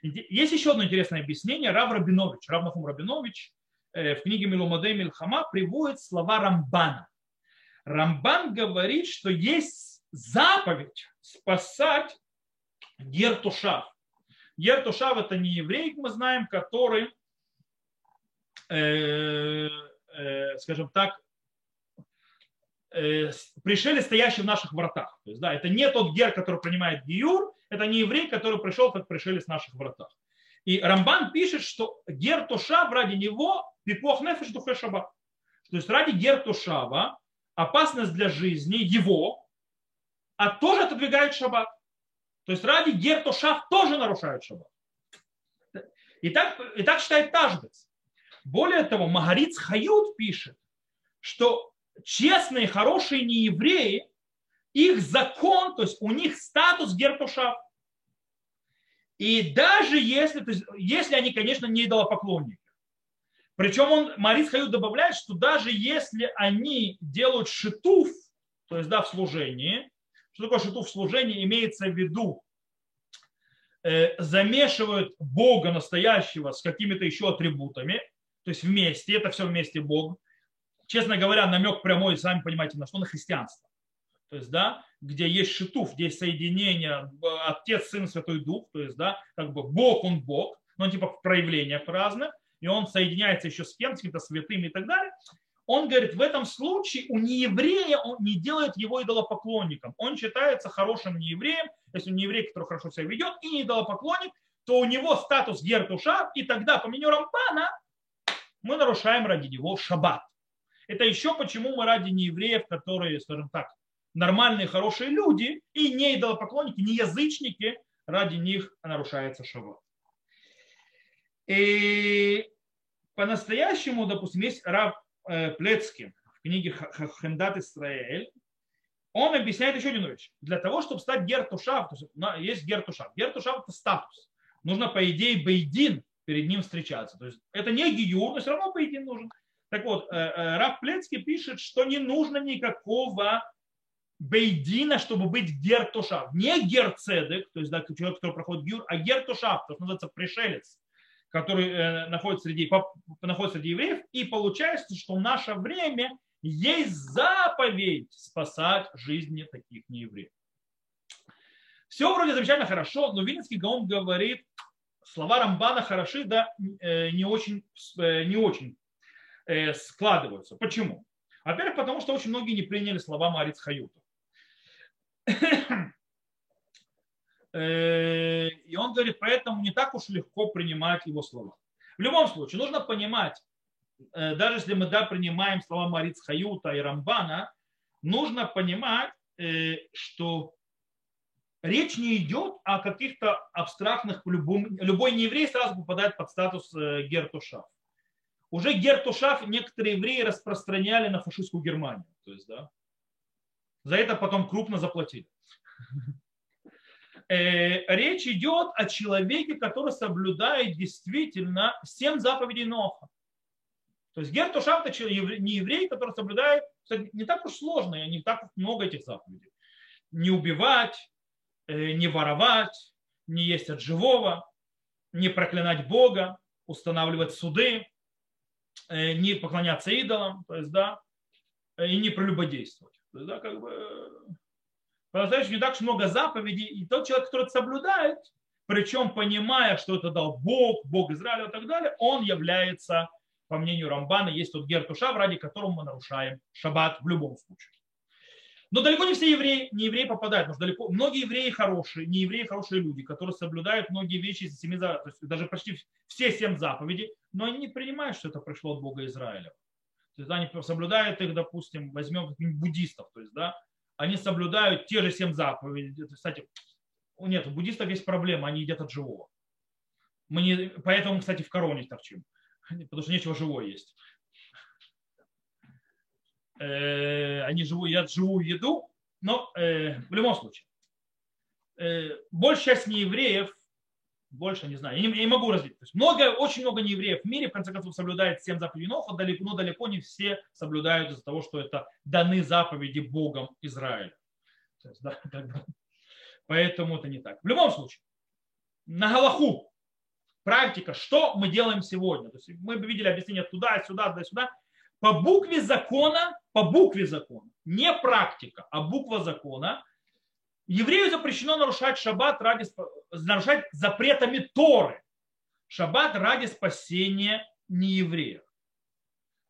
Есть еще одно интересное объяснение. Рав Рабинович, Рав Нахум Рабинович э, в книге Милумадей Мильхама приводит слова Рамбана. Рамбан говорит, что есть заповедь спасать Гертушав. Гертушав это не еврей, мы знаем, который, э, э, скажем так, э, пришели стоящие в наших вратах. То есть, да, это не тот гер, который принимает гиюр, это не еврей, который пришел, как пришели с наших вратах. И Рамбан пишет, что гер Тушав ради него пипох нефеш духе шаба. То есть ради гер Тушава опасность для жизни его, а тоже отодвигает шаббат. То есть ради гер Тушав тоже нарушают шаббат. И так, и так считает Тажбец. Более того, Магариц Хают пишет, что честные, хорошие неевреи, их закон, то есть у них статус гертушав. И даже если, то есть, если они, конечно, не идолопоклонники. Причем он, Марис Хают добавляет, что даже если они делают шитуф, то есть да, в служении, что такое шитуф в служении, имеется в виду, э, замешивают Бога настоящего с какими-то еще атрибутами, то есть вместе, это все вместе Бог. Честно говоря, намек прямой, сами понимаете, на что? На христианство. То есть, да, где есть шитуф, где есть соединение Отец, Сын, Святой Дух, то есть, да, как бы Бог, Он Бог, но типа в проявлениях разных, и он соединяется еще с кем, с каким-то святым и так далее. Он говорит, в этом случае у нееврея он не делает его идолопоклонником. Он считается хорошим неевреем, если он нееврей, который хорошо себя ведет, и не идолопоклонник, то у него статус гертуша, и тогда по меню Рамбана мы нарушаем ради него шаббат. Это еще почему мы ради неевреев, которые, скажем так, нормальные, хорошие люди, и не идолопоклонники, не язычники, ради них нарушается шаббат. И по-настоящему, допустим, есть Рав э, Плецкий в книге Хендат Исраэль, он объясняет еще одну вещь. Для того, чтобы стать гертушав, то есть есть гертушав. Гертушав – это статус. Нужно, по идее, бейдин перед ним встречаться. То есть это не гиюр, но все равно бейдин нужен. Так вот, э, э, Раф Плецкий пишет, что не нужно никакого бейдина, чтобы быть гертушав. Не герцедек, то есть да, человек, который проходит гюр, а гертушав, то, что называется пришелец который э, находится среди, находится среди евреев, и получается, что в наше время есть заповедь спасать жизни таких неевреев. Все вроде замечательно хорошо, но Вильнинский Гаон говорит, слова Рамбана хороши, да э, не очень, э, не очень складываются. Почему? Во-первых, потому что очень многие не приняли слова Мариц Хаюта. Э, и он говорит, поэтому не так уж легко принимать его слова. В любом случае, нужно понимать, э, даже если мы да, принимаем слова Мариц Хаюта и Рамбана, нужно понимать, э, что речь не идет о каких-то абстрактных, любой нееврей сразу попадает под статус гертушав. Уже гертушав некоторые евреи распространяли на фашистскую Германию. То есть, да, за это потом крупно заплатили. Э, речь идет о человеке, который соблюдает действительно семь заповедей Ноха. То есть Гертушав это не еврей, который соблюдает, кстати, не так уж сложно, не так уж много этих заповедей. Не убивать, э, не воровать, не есть от живого, не проклинать Бога, устанавливать суды, э, не поклоняться идолам, то есть, да, и не прелюбодействовать. Есть, да, как бы, по-настоящему не так уж много заповедей, и тот человек, который это соблюдает, причем понимая, что это дал Бог, Бог Израиля и так далее, он является, по мнению Рамбана, есть тот гертушав, ради которого мы нарушаем шаббат в любом случае. Но далеко не все евреи, не евреи попадают, потому что далеко, многие евреи хорошие, не евреи хорошие люди, которые соблюдают многие вещи из семи, то есть даже почти все семь заповедей, но они не принимают, что это пришло от Бога Израиля. То есть они соблюдают их, допустим, возьмем каких-нибудь буддистов, то есть, да, они соблюдают те же семь заповедей. Кстати, нет, у буддистов есть проблема, они едят от живого. Мы не, поэтому, кстати, в короне торчим, потому что нечего живое есть. Э, они живу, едят живую еду, но э, в любом случае. Э, большая часть неевреев больше не знаю. Я не, я не могу развить. То есть много, очень много неевреев в мире, в конце концов, соблюдает семь заповедей Ноха, далеко, но далеко не все соблюдают из-за того, что это даны заповеди Богом Израиля. есть, да, Поэтому это не так. В любом случае, на Галаху практика, что мы делаем сегодня. То есть мы бы видели объяснение туда, сюда, туда, сюда. По букве закона, по букве закона, не практика, а буква закона, еврею запрещено нарушать шаббат ради, нарушать запретами Торы. Шаббат ради спасения неевреев.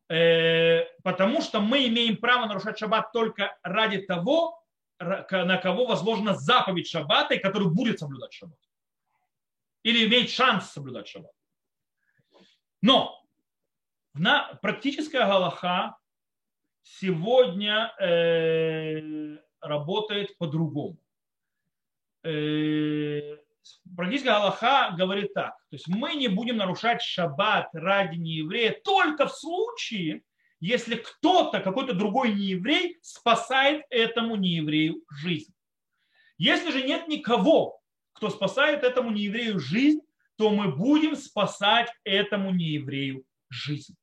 Э, потому что мы имеем право нарушать шаббат только ради того, на кого возложена заповедь шаббата, и который будет соблюдать шаббат. Или имеет шанс соблюдать шаббат. Но на практическая галаха сегодня э, работает по-другому. Э, практически Аллаха говорит так. То есть мы не будем нарушать шаббат ради нееврея только в случае, если кто-то, какой-то другой нееврей спасает этому нееврею жизнь. Если же нет никого, кто спасает этому нееврею жизнь, то мы будем спасать этому нееврею жизнь,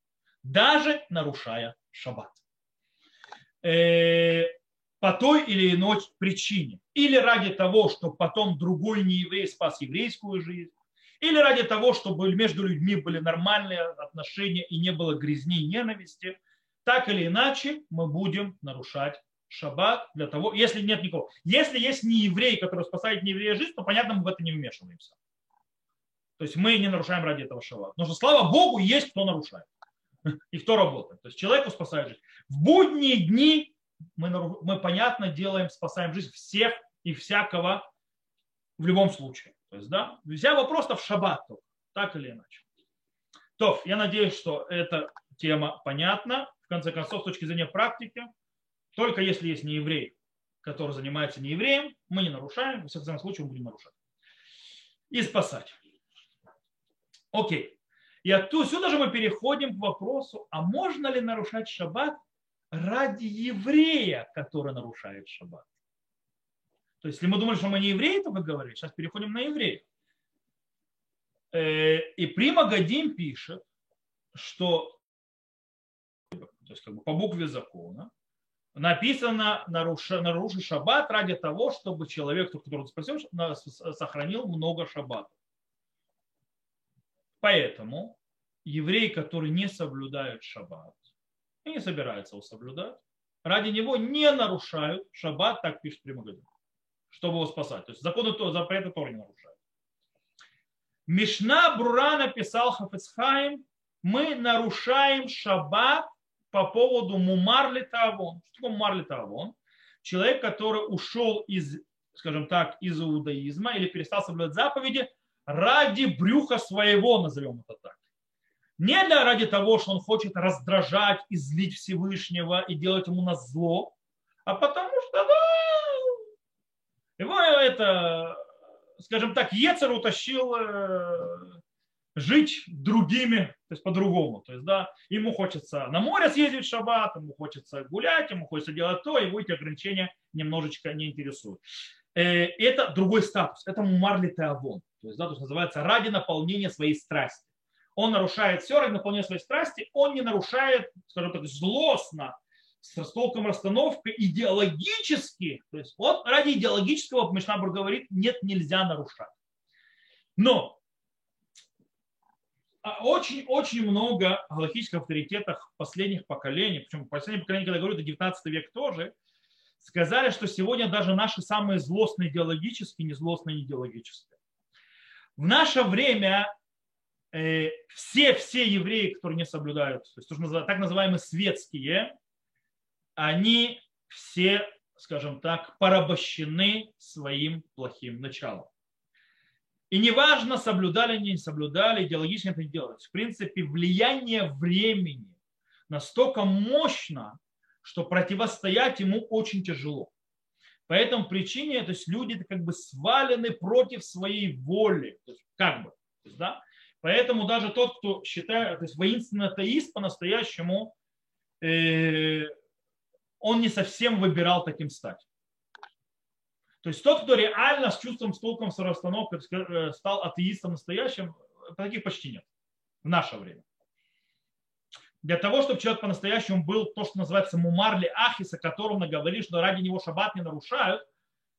даже нарушая шаббат. По той или иной причине. Или ради того, чтобы потом другой нееврей спас еврейскую жизнь, или ради того, чтобы между людьми были нормальные отношения и не было грязни и ненависти. Так или иначе мы будем нарушать шаббат для того, если нет никого. Если есть не еврей, который спасает нееврея жизнь, то понятно, мы в это не вмешиваемся. То есть мы не нарушаем ради этого шаббат. Потому что, слава Богу, есть кто нарушает. И кто работает. То есть человеку спасает жизнь. В будние дни мы, мы понятно делаем, спасаем жизнь всех и всякого в любом случае. То есть, да, вся вопрос-то в шаббат, так или иначе. То, я надеюсь, что эта тема понятна. В конце концов, с точки зрения практики, только если есть не еврей, который занимается не евреем, мы не нарушаем, в всяком случае мы будем нарушать. и спасать. Окей. И отсюда же мы переходим к вопросу, а можно ли нарушать шаббат ради еврея, который нарушает шаббат? То есть, если мы думали, что мы не евреи, то вы говорите, сейчас переходим на евреев. Э, и Прима Гадим пишет, что то есть, как бы по букве закона написано наруши, наруши шаббат ради того, чтобы человек, который спасен, сохранил много шаббатов. Поэтому евреи, которые не соблюдают шаббат и не собираются его соблюдать, ради него не нарушают шаббат, так пишет Примагадин, чтобы его спасать. То есть законы то, запреты тоже не нарушают. Мишна Брура написал Хафецхайм, мы нарушаем шаббат по поводу мумар литавон. Что такое мумар литавон? Человек, который ушел из, скажем так, из иудаизма или перестал соблюдать заповеди ради брюха своего, назовем это так. Не для ради того, что он хочет раздражать и злить Всевышнего и делать ему на зло, а потому что да, его это, скажем так, Ецер утащил э, жить другими, то есть по-другому. То есть, да, ему хочется на море съездить в шаббат, ему хочется гулять, ему хочется делать то, его эти ограничения немножечко не интересуют. Э, это другой статус, это мумарли теавон, то есть, да, то есть называется ради наполнения своей страсти. Он нарушает все ради наполнения своей страсти, он не нарушает, скажем так, злостно, с толком расстановкой идеологически, то есть вот ради идеологического Мишнабур говорит, нет, нельзя нарушать. Но очень-очень а, много галактических авторитетов последних поколений, причем последнее поколение, когда говорю, это 19 век тоже, сказали, что сегодня даже наши самые злостные идеологические, не злостные не идеологические. В наше время э, все, все евреи, которые не соблюдают, то есть так называемые светские, они все, скажем так, порабощены своим плохим началом. И неважно, соблюдали они, не соблюдали, идеологически это не делать. В принципе, влияние времени настолько мощно, что противостоять ему очень тяжело. По этому причине, то есть люди как бы свалены против своей воли. То есть, как бы. То есть, да? Поэтому даже тот, кто считает, то есть воинственный атеист по-настоящему, э, он не совсем выбирал таким стать. То есть тот, кто реально с чувством, с толком, с расстановкой э, стал атеистом настоящим, таких почти нет в наше время. Для того, чтобы человек по-настоящему был то, что называется мумарли ахис, о котором мы говорили, что ради него шаббат не нарушают,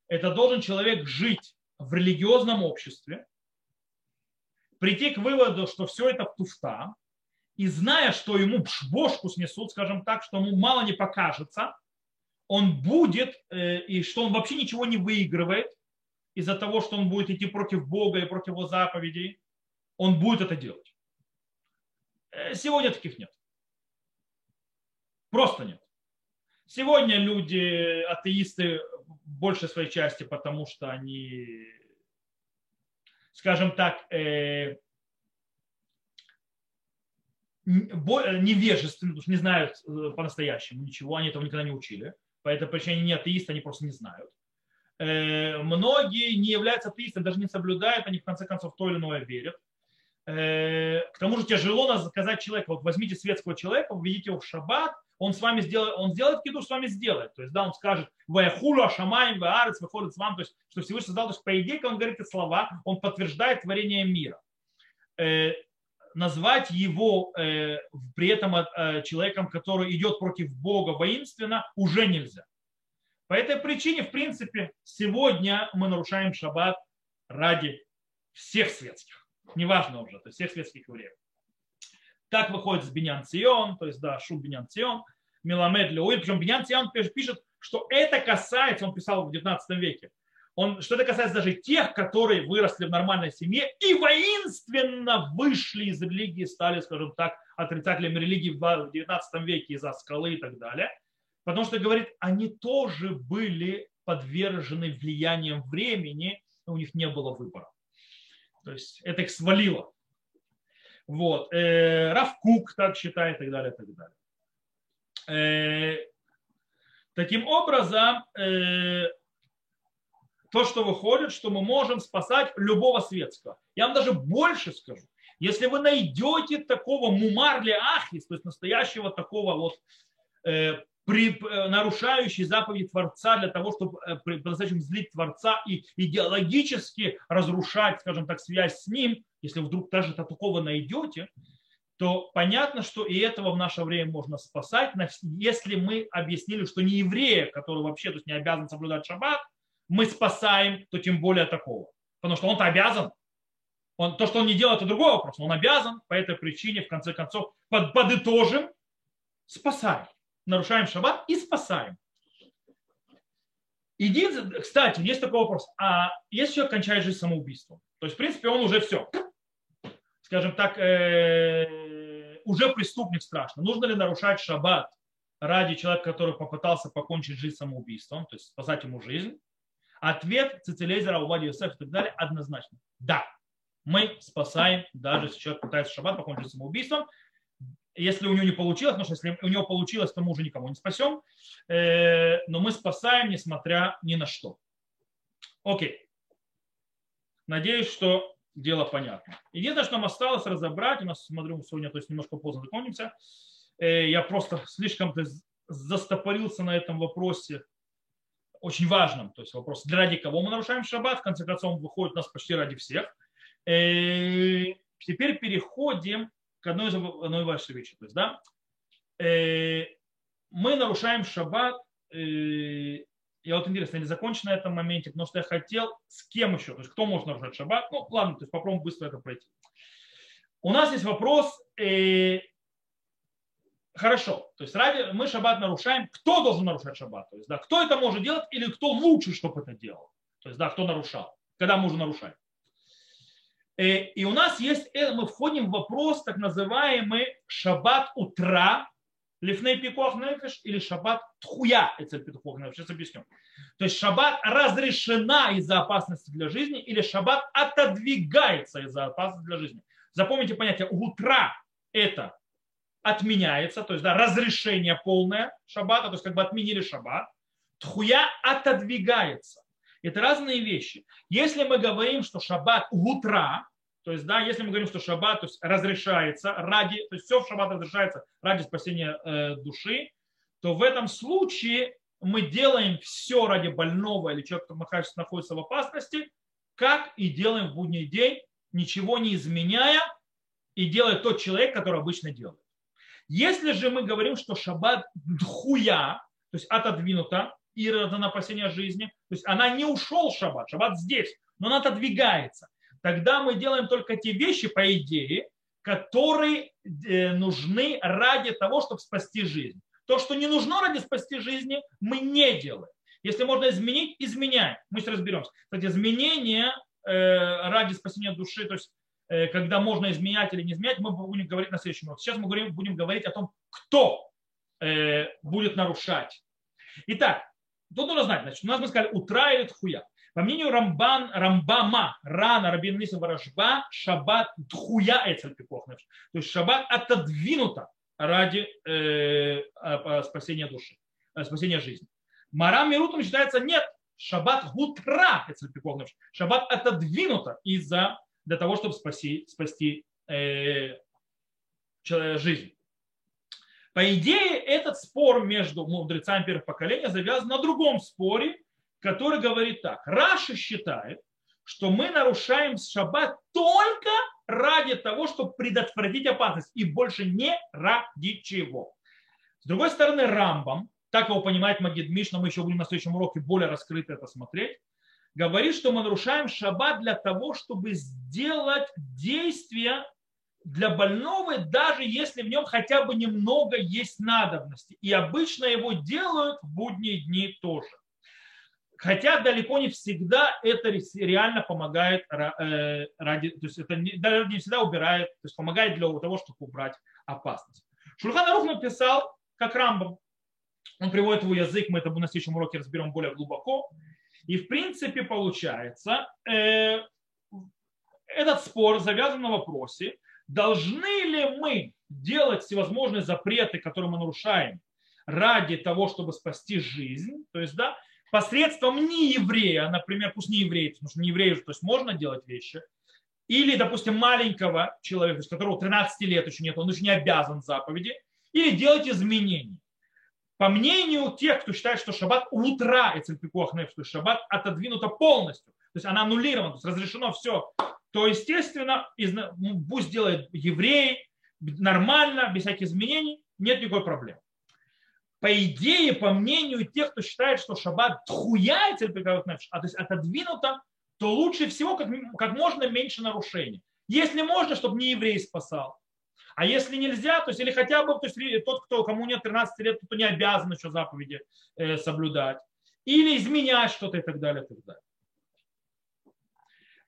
это должен человек жить в религиозном обществе, прийти к выводу, что все это туфта, и зная, что ему бошку снесут, скажем так, что ему мало не покажется, он будет, э, и что он вообще ничего не выигрывает из-за того, что он будет идти против Бога и против его заповедей, он будет это делать. Э, сегодня таких нет. Просто нет. Сегодня люди, атеисты, в большей своей части, потому что они, скажем так, э, невежественны, потому что не знают по-настоящему ничего, они этого никогда не учили. По этой причине не атеисты, они просто не знают. Э, многие не являются атеистами, даже не соблюдают, они в конце концов то или иное верят. Э, к тому же тяжело сказать человеку, вот возьмите светского человека, введите его в шаббат, он с вами сделает, он сделает киду, с вами сделает. То есть, да, он скажет, ваяхулу, ашамаем, ваарец, выходит с вами, то есть, что Всевышний создал, то есть, по идее, когда он говорит эти слова, он подтверждает творение мира э, назвать его э, при этом э, человеком, который идет против Бога воинственно, уже нельзя. По этой причине, в принципе, сегодня мы нарушаем шаббат ради всех светских. Неважно уже, то есть всех светских евреев. Так выходит с Бенян Цион, то есть, да, Шуб Бенян Цион, Миламед Леуиль. Причем Бенян Цион пишет, что это касается, он писал в 19 веке, он, что это касается даже тех, которые выросли в нормальной семье и воинственно вышли из религии, стали, скажем так, отрицателями религии в 19 веке из-за скалы и так далее. Потому что, говорит, они тоже были подвержены влиянием времени, у них не было выбора. То есть это их свалило. Вот. Э, Равкук так считает и так далее, и так далее. Э, таким образом, э, то, что выходит, что мы можем спасать любого светского. Я вам даже больше скажу. Если вы найдете такого мумарли ахис, то есть настоящего такого вот э, при, э, нарушающий заповеди Творца для того, чтобы э, по-настоящему злить Творца и идеологически разрушать, скажем так, связь с ним, если вдруг даже такого найдете, то понятно, что и этого в наше время можно спасать, если мы объяснили, что не еврея, который вообще то есть не обязан соблюдать шаббат, мы спасаем, то тем более такого. Потому что он-то обязан. Он, то, что он не делает, это другой вопрос. Но он обязан по этой причине, в конце концов, под, подытожим, спасаем. Нарушаем шаббат и спасаем. Единственное, кстати, есть такой вопрос. А если человек кончает жизнь самоубийством, то есть, в принципе, он уже все, скажем так, э, уже преступник страшно. Нужно ли нарушать шаббат ради человека, который попытался покончить жизнь самоубийством, то есть спасать ему жизнь? Ответ Цицелезера, Увади Йосеф и так далее однозначно. Да, мы спасаем, даже если человек пытается шаббат покончить самоубийством. Если у него не получилось, потому что если у него получилось, то мы уже никого не спасем. Э, но мы спасаем, несмотря ни на что. Окей. Надеюсь, что дело понятно. Единственное, что нам осталось разобрать, у нас, смотрю, сегодня то есть немножко поздно закончимся, э, я просто слишком застопорился на этом вопросе, очень важном, то есть вопрос, ради кого мы нарушаем шаббат, в конце концов, он выходит у нас почти ради всех. Э, теперь переходим к одной из одной важной вещи. То есть, да, э, мы нарушаем шаббат я вот интересно, не закончу на этом моменте, потому что я хотел с кем еще, то есть кто может нарушать шаббат. Ну, ладно, то есть попробуем быстро это пройти. У нас есть вопрос, э, хорошо, то есть ради, мы шаббат нарушаем, кто должен нарушать шаббат? То есть, да, кто это может делать или кто лучше, чтобы это делал? То есть, да, кто нарушал, когда можно нарушать. Э, и у нас есть, э, мы входим в вопрос так называемый шаббат утра, Лифней пикох нефиш или шаббат тхуя эцель пикох нефиш. Сейчас объясню. То есть шаббат разрешена из-за опасности для жизни или шаббат отодвигается из-за опасности для жизни. Запомните понятие утра это отменяется, то есть да, разрешение полное шаббата, то есть как бы отменили шаббат. Тхуя отодвигается. Это разные вещи. Если мы говорим, что шаббат утра, то есть, да, если мы говорим, что шаббат то есть, разрешается ради, то есть все в шаббат разрешается ради спасения э, души, то в этом случае мы делаем все ради больного или человека, который находится в опасности, как и делаем в будний день, ничего не изменяя, и делает тот человек, который обычно делает. Если же мы говорим, что шаббат дхуя, то есть отодвинута, и на опасение жизни, то есть она не ушел шаббат, шаббат здесь, но она отодвигается – тогда мы делаем только те вещи, по идее, которые э, нужны ради того, чтобы спасти жизнь. То, что не нужно ради спасти жизни, мы не делаем. Если можно изменить, изменяем. Мы сейчас разберемся. Кстати, изменение э, ради спасения души, то есть э, когда можно изменять или не изменять, мы будем говорить на следующем уроке. Сейчас мы будем говорить о том, кто будет нарушать. Итак, тут нужно знать, значит, у нас мы сказали утра или тхуя. По мнению Рамбан, Рамбама, Рана, Рабин Ниса Ворожба, шаббат дхуя эцель То есть шаббат отодвинута ради э, спасения души, э, спасения жизни. Марам Мирутом считается нет, шаббат гутра эцель Шаббат отодвинута из-за для того, чтобы спасти, спасти э, жизнь. По идее, этот спор между мудрецами первых поколений завязан на другом споре, который говорит так. Раша считает, что мы нарушаем шаббат только ради того, чтобы предотвратить опасность, и больше не ради чего. С другой стороны, Рамбам, так его понимает Магид Миш, но мы еще будем на следующем уроке более раскрыто это смотреть, говорит, что мы нарушаем шаббат для того, чтобы сделать действия для больного, даже если в нем хотя бы немного есть надобности. И обычно его делают в будние дни тоже. Хотя далеко не всегда это реально помогает э, ради, то есть это не, не всегда убирает, то есть помогает для того, чтобы убрать опасность. Шульхан Арух написал, как Рамбам, он приводит его язык, мы это на следующем уроке разберем более глубоко. И в принципе получается, э, этот спор завязан на вопросе, должны ли мы делать всевозможные запреты, которые мы нарушаем, ради того, чтобы спасти жизнь, то есть, да, посредством не еврея, например, пусть не еврей, потому что не еврею, то есть можно делать вещи, или, допустим, маленького человека, которого 13 лет еще нет, он еще не обязан заповеди, или делать изменения. По мнению тех, кто считает, что шаббат утра, и цельпикуах нефш, то есть шаббат отодвинуто полностью, то есть она аннулирована, то есть разрешено все, то, естественно, пусть делает еврей, нормально, без всяких изменений, нет никакой проблемы. По идее, по мнению тех, кто считает, что шаббат тхуяет, а то есть отодвинуто, то лучше всего как, как можно меньше нарушений. Если можно, чтобы не еврей спасал. А если нельзя, то есть или хотя бы то есть, тот, кто, кому нет 13 лет, то не обязан еще заповеди э, соблюдать. Или изменять что-то и так далее, и так далее.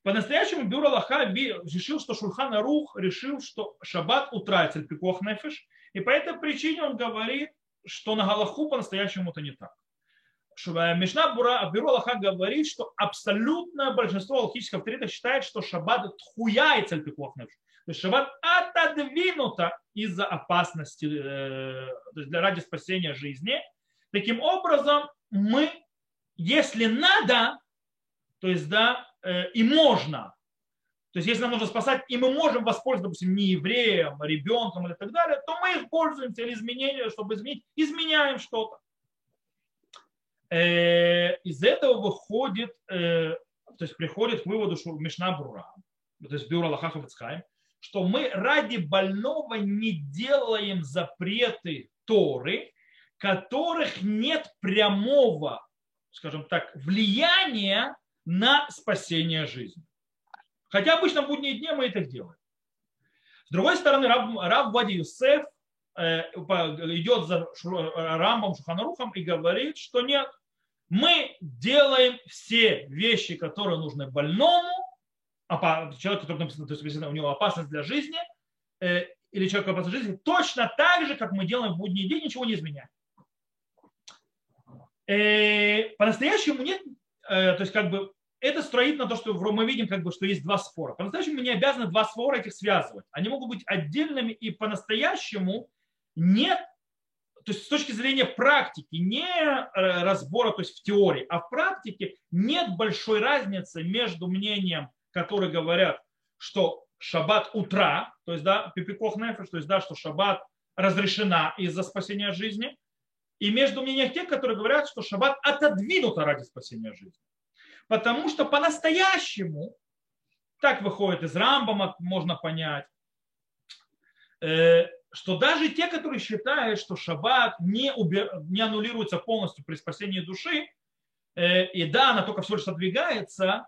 По-настоящему Бюро Аллаха решил, что Шульхан Арух решил, что шаббат утратил пикох нефиш, и по этой причине он говорит, что на Галаху по-настоящему это не так. Мишна Бура, Бюро Аллаха говорит, что абсолютное большинство алхимических авторитетов считает, что шаббат тхуяется пикох нефиш. То есть шаббат отодвинуто из-за опасности, э, то есть для ради спасения жизни. Таким образом, мы, если надо, то есть, да, э, и можно, то есть, если нам нужно спасать, и мы можем воспользоваться, допустим, не евреем, а ребенком или так далее, то мы их пользуемся или изменения, чтобы изменить, изменяем что-то. Э, из этого выходит, то есть приходит к выводу, что Мишна Бура, то есть Бюро Лахаха что мы ради больного не делаем запреты Торы, которых нет прямого, скажем так, влияния на спасение жизни. Хотя обычно в будние дни мы это делаем. С другой стороны, Раб, Раб Вади Юсеф э, идет за Рамбом Шуханарухом и говорит, что нет, мы делаем все вещи, которые нужны больному, человек, который написано, то есть у него опасность для жизни, э, или человек опасность для жизни, точно так же, как мы делаем в будний день, ничего не изменяем. Э, по-настоящему нет, то есть как бы это строит на то, что мы видим, как бы, что есть два спора. По-настоящему не обязаны два спора этих связывать. Они могут быть отдельными, и по-настоящему нет, то есть с точки зрения практики, не разбора, то есть в теории, а в практике нет большой разницы между мнением которые говорят, что шаббат утра, то есть, да, пипикох нефеш, то есть, да, что шаббат разрешена из-за спасения жизни, и между мнением тех, которые говорят, что шаббат отодвинута ради спасения жизни. Потому что по-настоящему, так выходит из Рамбама, можно понять, э, что даже те, которые считают, что шаббат не, убер, не аннулируется полностью при спасении души, э, и да, она только всего лишь отдвигается,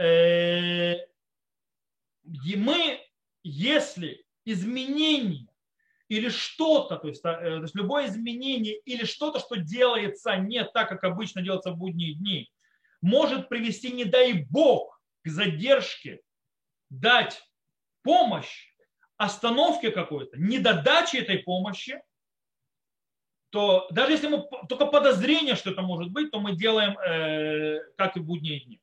Э, мы, если изменение или что-то, то есть, то есть любое изменение или что-то, что делается не так, как обычно делается в будние дни, может привести, не дай бог, к задержке, дать помощь, остановке какой-то, недодаче этой помощи, то даже если мы только подозрение, что это может быть, то мы делаем, э, как и в будние дни.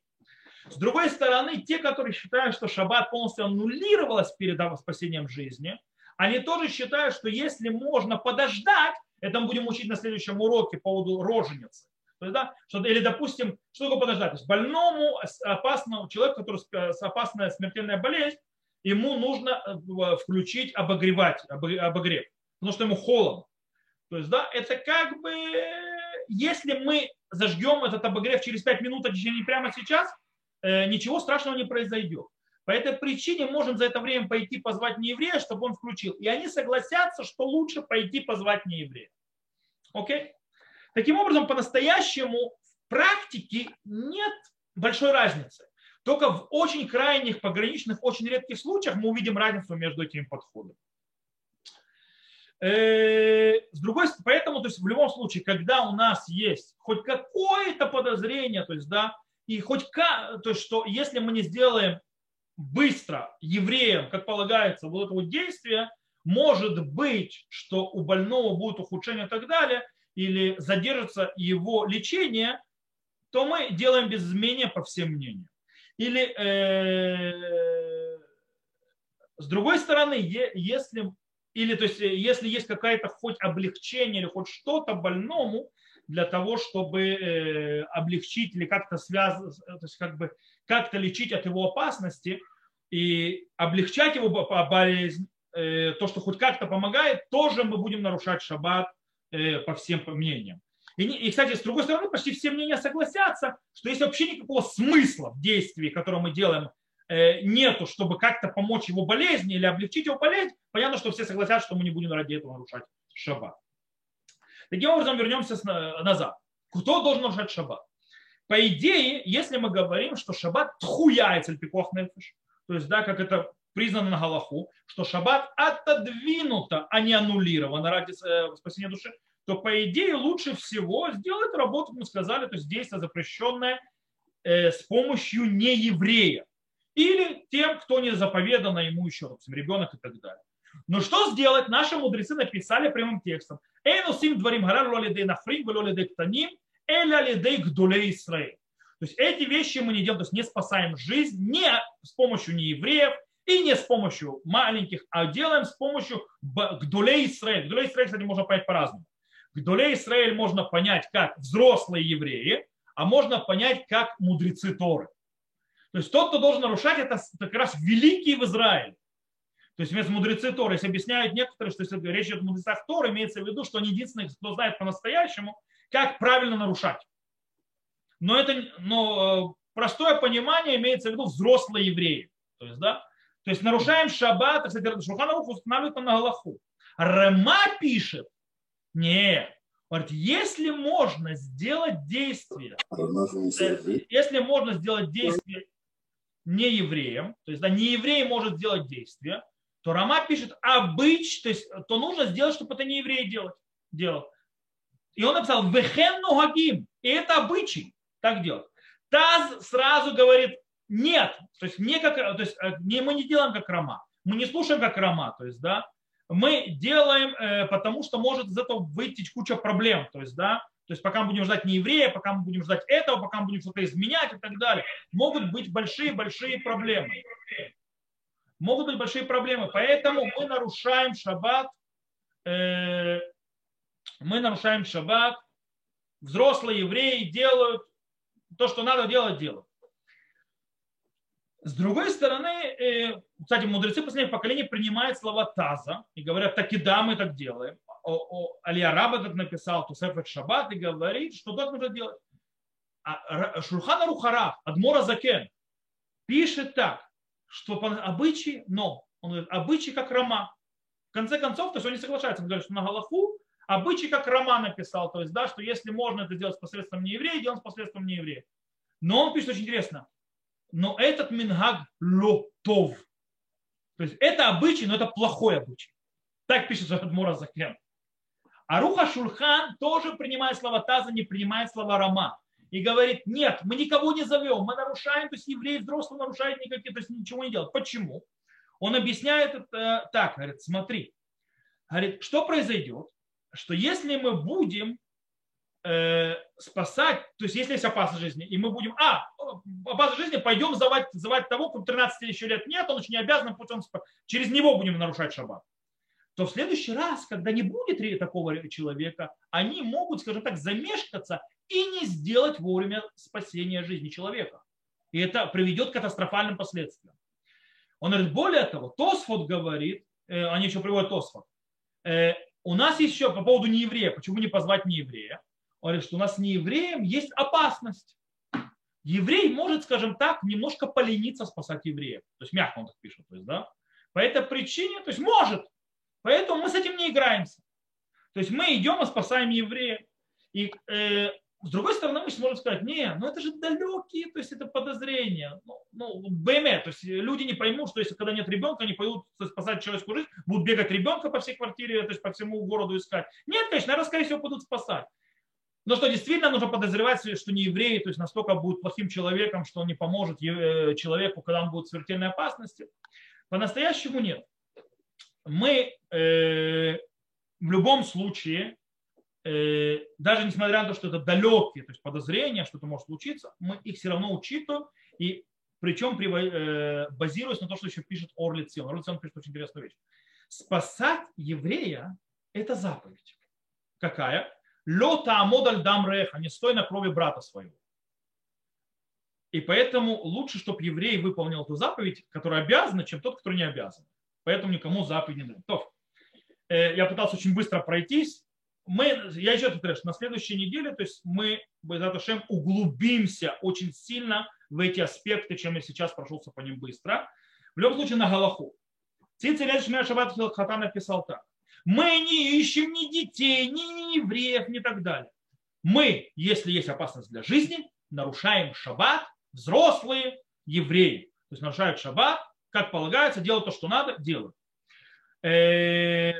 С другой стороны, те, которые считают, что шаббат полностью аннулировалась перед спасением жизни, они тоже считают, что если можно подождать, это мы будем учить на следующем уроке по поводу роженицы. То есть, да, что, или, допустим, что такое подождать? То есть больному, опасному человеку, который с опасная смертельная болезнь, ему нужно э, включить обогревать, обогрев, потому что ему холодно. То есть, да, это как бы, если мы зажгем этот обогрев через 5 минут, а не прямо сейчас, Э, ничего страшного не произойдет. По этой причине можем за это время пойти позвать нееврея, чтобы он включил. И они согласятся, что лучше пойти позвать нееврея. Окей? Таким образом, по-настоящему в практике нет большой разницы. Только в очень крайних, пограничных, очень редких случаях мы увидим разницу между этими подходами. Э, с другой стороны, поэтому, то есть в любом случае, когда у нас есть хоть какое-то подозрение, то есть, да, и хоть то есть, что если мы не сделаем быстро евреям, как полагается, вот это вот действие, может быть, что у больного будет ухудшение и так далее, или задержится его лечение, то мы делаем без изменения по всем мнениям. Или э, с другой стороны, если, или, то есть, если есть какое-то хоть облегчение или хоть что-то больному, для того, чтобы э, облегчить или как-то связать, то есть как бы как-то лечить от его опасности и облегчать его болезнь, э, то, что хоть как-то помогает, тоже мы будем нарушать шаббат по всем мнениям. И, и, кстати, с другой стороны, почти все мнения согласятся, что есть вообще никакого смысла в действии, которое мы делаем, э, нету, чтобы как-то помочь его болезни или облегчить его болезнь, понятно, что все согласятся, что мы не будем ради этого нарушать шаббат. Таким образом, вернемся назад. Кто должен нарушать шаббат? По идее, если мы говорим, что шаббат тхуяется пикох то есть, да, как это признано на Галаху, что шаббат отодвинуто, а не аннулировано ради э, спасения души, то по идее лучше всего сделать работу, как мы сказали, то есть действие запрещенное э, с помощью нееврея или тем, кто не заповедано ему еще, допустим, ребенок и так далее. Но что сделать? Наши мудрецы написали прямым текстом. Эйнусим дворим гарар лолидей нафрим, лолидей ктаним, эля лидей гдулей. То есть эти вещи мы не делаем, то есть не спасаем жизнь не с помощью неевреев и не с помощью маленьких, а делаем с помощью гдулей Исраэль. Гдулей Исраэль, кстати, можно понять по-разному. Гдулей Исраэль можно понять как взрослые евреи, а можно понять как мудрецы Торы. То есть тот, кто должен нарушать, это как раз великий в Израиле. То есть вместо мудрецы Торы, если объясняют некоторые, что если речь идет о мудрецах Торы, имеется в виду, что они единственные, кто знает по-настоящему, как правильно нарушать. Но это но э, простое понимание имеется в виду взрослые евреи. То есть, да, то есть нарушаем шаббат, кстати, Шуханаух устанавливает на Галаху. Рема пишет, не, говорит, если можно сделать действие, э, если можно сделать действие не евреем, то есть да, не еврей может сделать действие, то Рама пишет обыч, то есть то нужно сделать, чтобы это не еврей делать, делал. И он написал вехен ногагим, и это обычай, так делать. Таз сразу говорит нет, то есть, не как, то есть э, не, мы не делаем как Рама, мы не слушаем как Рама, то есть, да, мы делаем, э, потому что может из этого выйти куча проблем, то есть, да, то есть пока мы будем ждать не еврея, пока мы будем ждать этого, пока мы будем что-то изменять и так далее, могут быть большие-большие проблемы. Могут быть большие проблемы. Поэтому мы нарушаем шаббат, э, мы нарушаем шаббат, взрослые евреи делают то, что надо делать, делают. С другой стороны, э, кстати, мудрецы последних поколений принимают слова Таза и говорят, так и да, мы так делаем. О, Алия Раба так написал, Тусефет Шаббат, и говорит, что так нужно делать. А Шурхана Рухарав, Адмора Закен, пишет так, что по обычаи, но он говорит, обычаи как Рома. В конце концов, то есть он не соглашается, он говорит, что на Галаху обычаи как Рома написал, то есть, да, что если можно это делать с посредством нееврея, делаем с посредством нееврея. Но он пишет очень интересно, но этот мингаг лотов. То есть это обычай, но это плохой обычай. Так пишет Адмура Закен. А Руха Шульхан тоже принимает слова Таза, не принимает слова Рома и говорит, нет, мы никого не зовем, мы нарушаем, то есть евреи взрослые нарушают никакие, то есть ничего не делают. Почему? Он объясняет это так, говорит, смотри, говорит, что произойдет, что если мы будем э, спасать, то есть если есть опасность жизни, и мы будем, а, опасность жизни, пойдем звать, звать того, кто 13 еще лет нет, он еще не обязан, пусть он, через него будем нарушать шаббат то в следующий раз, когда не будет такого человека, они могут, скажем так, замешкаться и не сделать вовремя спасения жизни человека. И это приведет к катастрофальным последствиям. Он говорит, более того, Тосфот говорит, э, они еще приводят Тосфот, э, у нас еще по поводу нееврея, почему не позвать нееврея? Он говорит, что у нас с неевреем есть опасность. Еврей может, скажем так, немножко полениться спасать евреев. То есть мягко он так пишет. То есть, да? По этой причине, то есть может, Поэтому мы с этим не играемся. То есть мы идем и спасаем евреев. И э, с другой стороны, мы можем сказать, не, ну это же далекие, то есть это подозрения. Ну, ну БМ, то есть люди не поймут, что если когда нет ребенка, они пойдут спасать человеческую жизнь, будут бегать ребенка по всей квартире, то есть по всему городу искать. Нет, конечно, наверное, скорее всего, будут спасать. Но что действительно нужно подозревать, что не евреи, то есть настолько будет плохим человеком, что он не поможет э, человеку, когда он будет в смертельной опасности. По-настоящему нет мы э, в любом случае, э, даже несмотря на то, что это далекие то есть подозрения, что это может случиться, мы их все равно учитываем, и причем э, базируясь на том, что еще пишет Орлицион. Орлицион пишет очень интересную вещь. Спасать еврея – это заповедь. Какая? Лота амодаль дам реха, не стой на крови брата своего. И поэтому лучше, чтобы еврей выполнил эту заповедь, которая обязана, чем тот, который не обязан. Поэтому никому заповедь не дают. То, э, я пытался очень быстро пройтись. Мы, я еще тут на следующей неделе, то есть мы, Безаташем, углубимся очень сильно в эти аспекты, чем я сейчас прошелся по ним быстро. В любом случае на Галаху. Цицель Шмер Шаббат Хатан написал так. Мы не ищем ни детей, ни, ни евреев, ни так далее. Мы, если есть опасность для жизни, нарушаем шаббат, взрослые евреи. То есть нарушают шаббат, как полагается, делают то, что надо, делают. Э,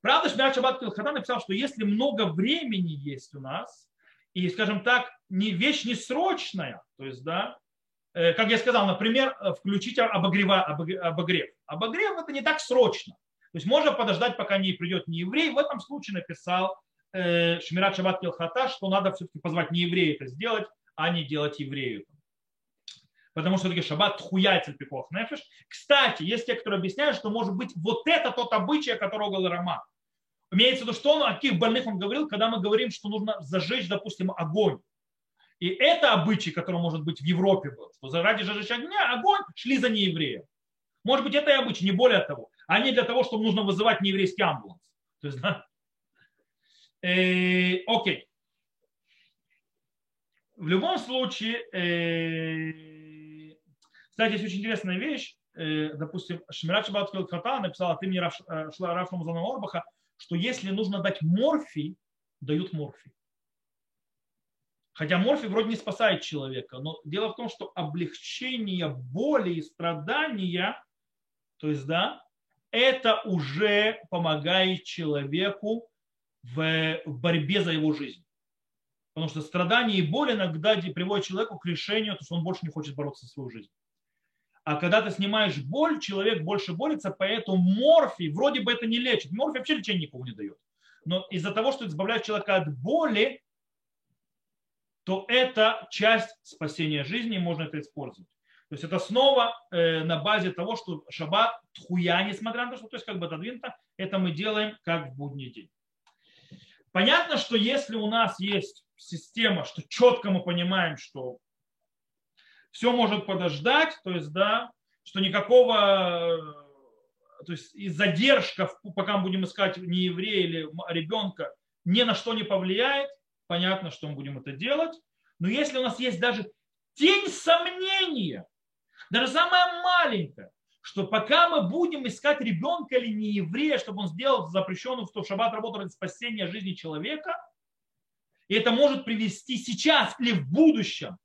правда, Шмират Шаббат Хатан написал, что если много времени есть у нас, и, скажем так, не вещь не срочная, то есть, да, э, как я сказал, например, включить обогрева, обогрев. Обогрев это не так срочно. То есть можно подождать, пока не придет не еврей. В этом случае написал э, Шмират Шаббат Килхата, что надо все-таки позвать не еврея это сделать, а не делать еврею. Потому что все-таки шаббат хуятель пикох нефиш. Кстати, есть те, которые объясняют, что может быть вот это тот обычай, о котором говорил Роман. Имеется в виду, что он, о каких больных он говорил, когда мы говорим, что нужно зажечь, допустим, огонь. И это обычай, который может быть в Европе был, что ради зажечь огня огонь шли за неевреем. Может быть, это и обычай, не более того а не для того, чтобы нужно вызывать нееврейский амбуланс. То есть, да? э, окей. В любом случае, э, кстати, есть очень интересная вещь. Э, допустим, Шмират Шабат Хата написал от имени Раф Рамазана Орбаха, что если нужно дать морфий, дают морфий. Хотя морфий вроде не спасает человека, но дело в том, что облегчение боли и страдания, то есть, да, это уже помогает человеку в, борьбе за его жизнь. Потому что страдания и боль иногда приводят человеку к решению, то, что он больше не хочет бороться за свою жизнь. А когда ты снимаешь боль, человек больше борется, поэтому морфий, вроде бы это не лечит. Морфий вообще лечение никому не дает. Но из-за того, что избавляет человека от боли, то это часть спасения жизни, и можно это использовать. То есть это снова э, на базе того, что шаббат тхуя, несмотря на то, что то есть как бы отодвинуто, это мы делаем как в будний день. Понятно, что если у нас есть система, что четко мы понимаем, что все может подождать, то есть, да, что никакого, э, то есть и задержка, пока мы будем искать не еврея или ребенка, ни на что не повлияет, понятно, что мы будем это делать. Но если у нас есть даже тень сомнения, даже самое маленькое, что пока мы будем искать ребенка или не еврея, чтобы он сделал запрещенную в шаббат работу ради спасения жизни человека, и это может привести сейчас или в будущем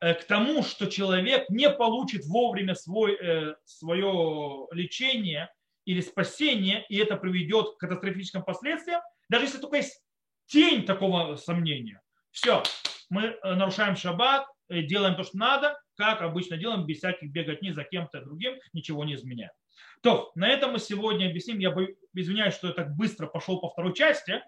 э, к тому, что человек не получит вовремя свой, э, свое лечение или спасение, и это приведет к катастрофическим последствиям, даже если только есть тень такого сомнения. Все, мы э, нарушаем шаббат, делаем то, что надо, как обычно делаем, без всяких беготни за кем-то другим, ничего не изменяем. То, на этом мы сегодня объясним. Я извиняюсь, что я так быстро пошел по второй части.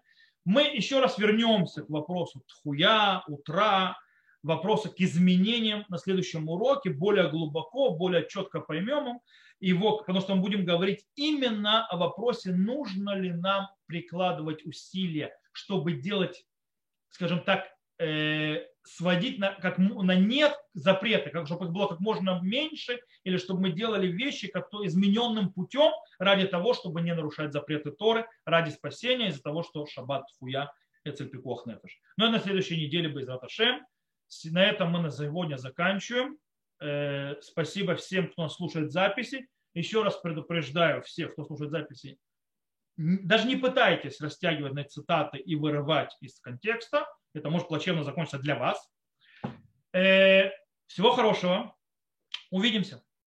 Мы еще раз вернемся к вопросу тхуя, утра, вопроса к изменениям на следующем уроке, более глубоко, более четко поймем его, потому что мы будем говорить именно о вопросе, нужно ли нам прикладывать усилия, чтобы делать, скажем так, э, сводить на, как, на нет запреты, как, чтобы их было как можно меньше, или чтобы мы делали вещи как то измененным путем ради того, чтобы не нарушать запреты Торы, ради спасения из-за того, что шаббат хуя эцельпикох нефеш. Ну и на следующей неделе без Раташем. На этом мы на сегодня заканчиваем. Э, спасибо всем, кто слушает записи. Еще раз предупреждаю всех, кто слушает записи, даже не пытайтесь растягивать на цитаты и вырывать из контекста это может плачевно закончиться для вас. Э, всего хорошего. Увидимся.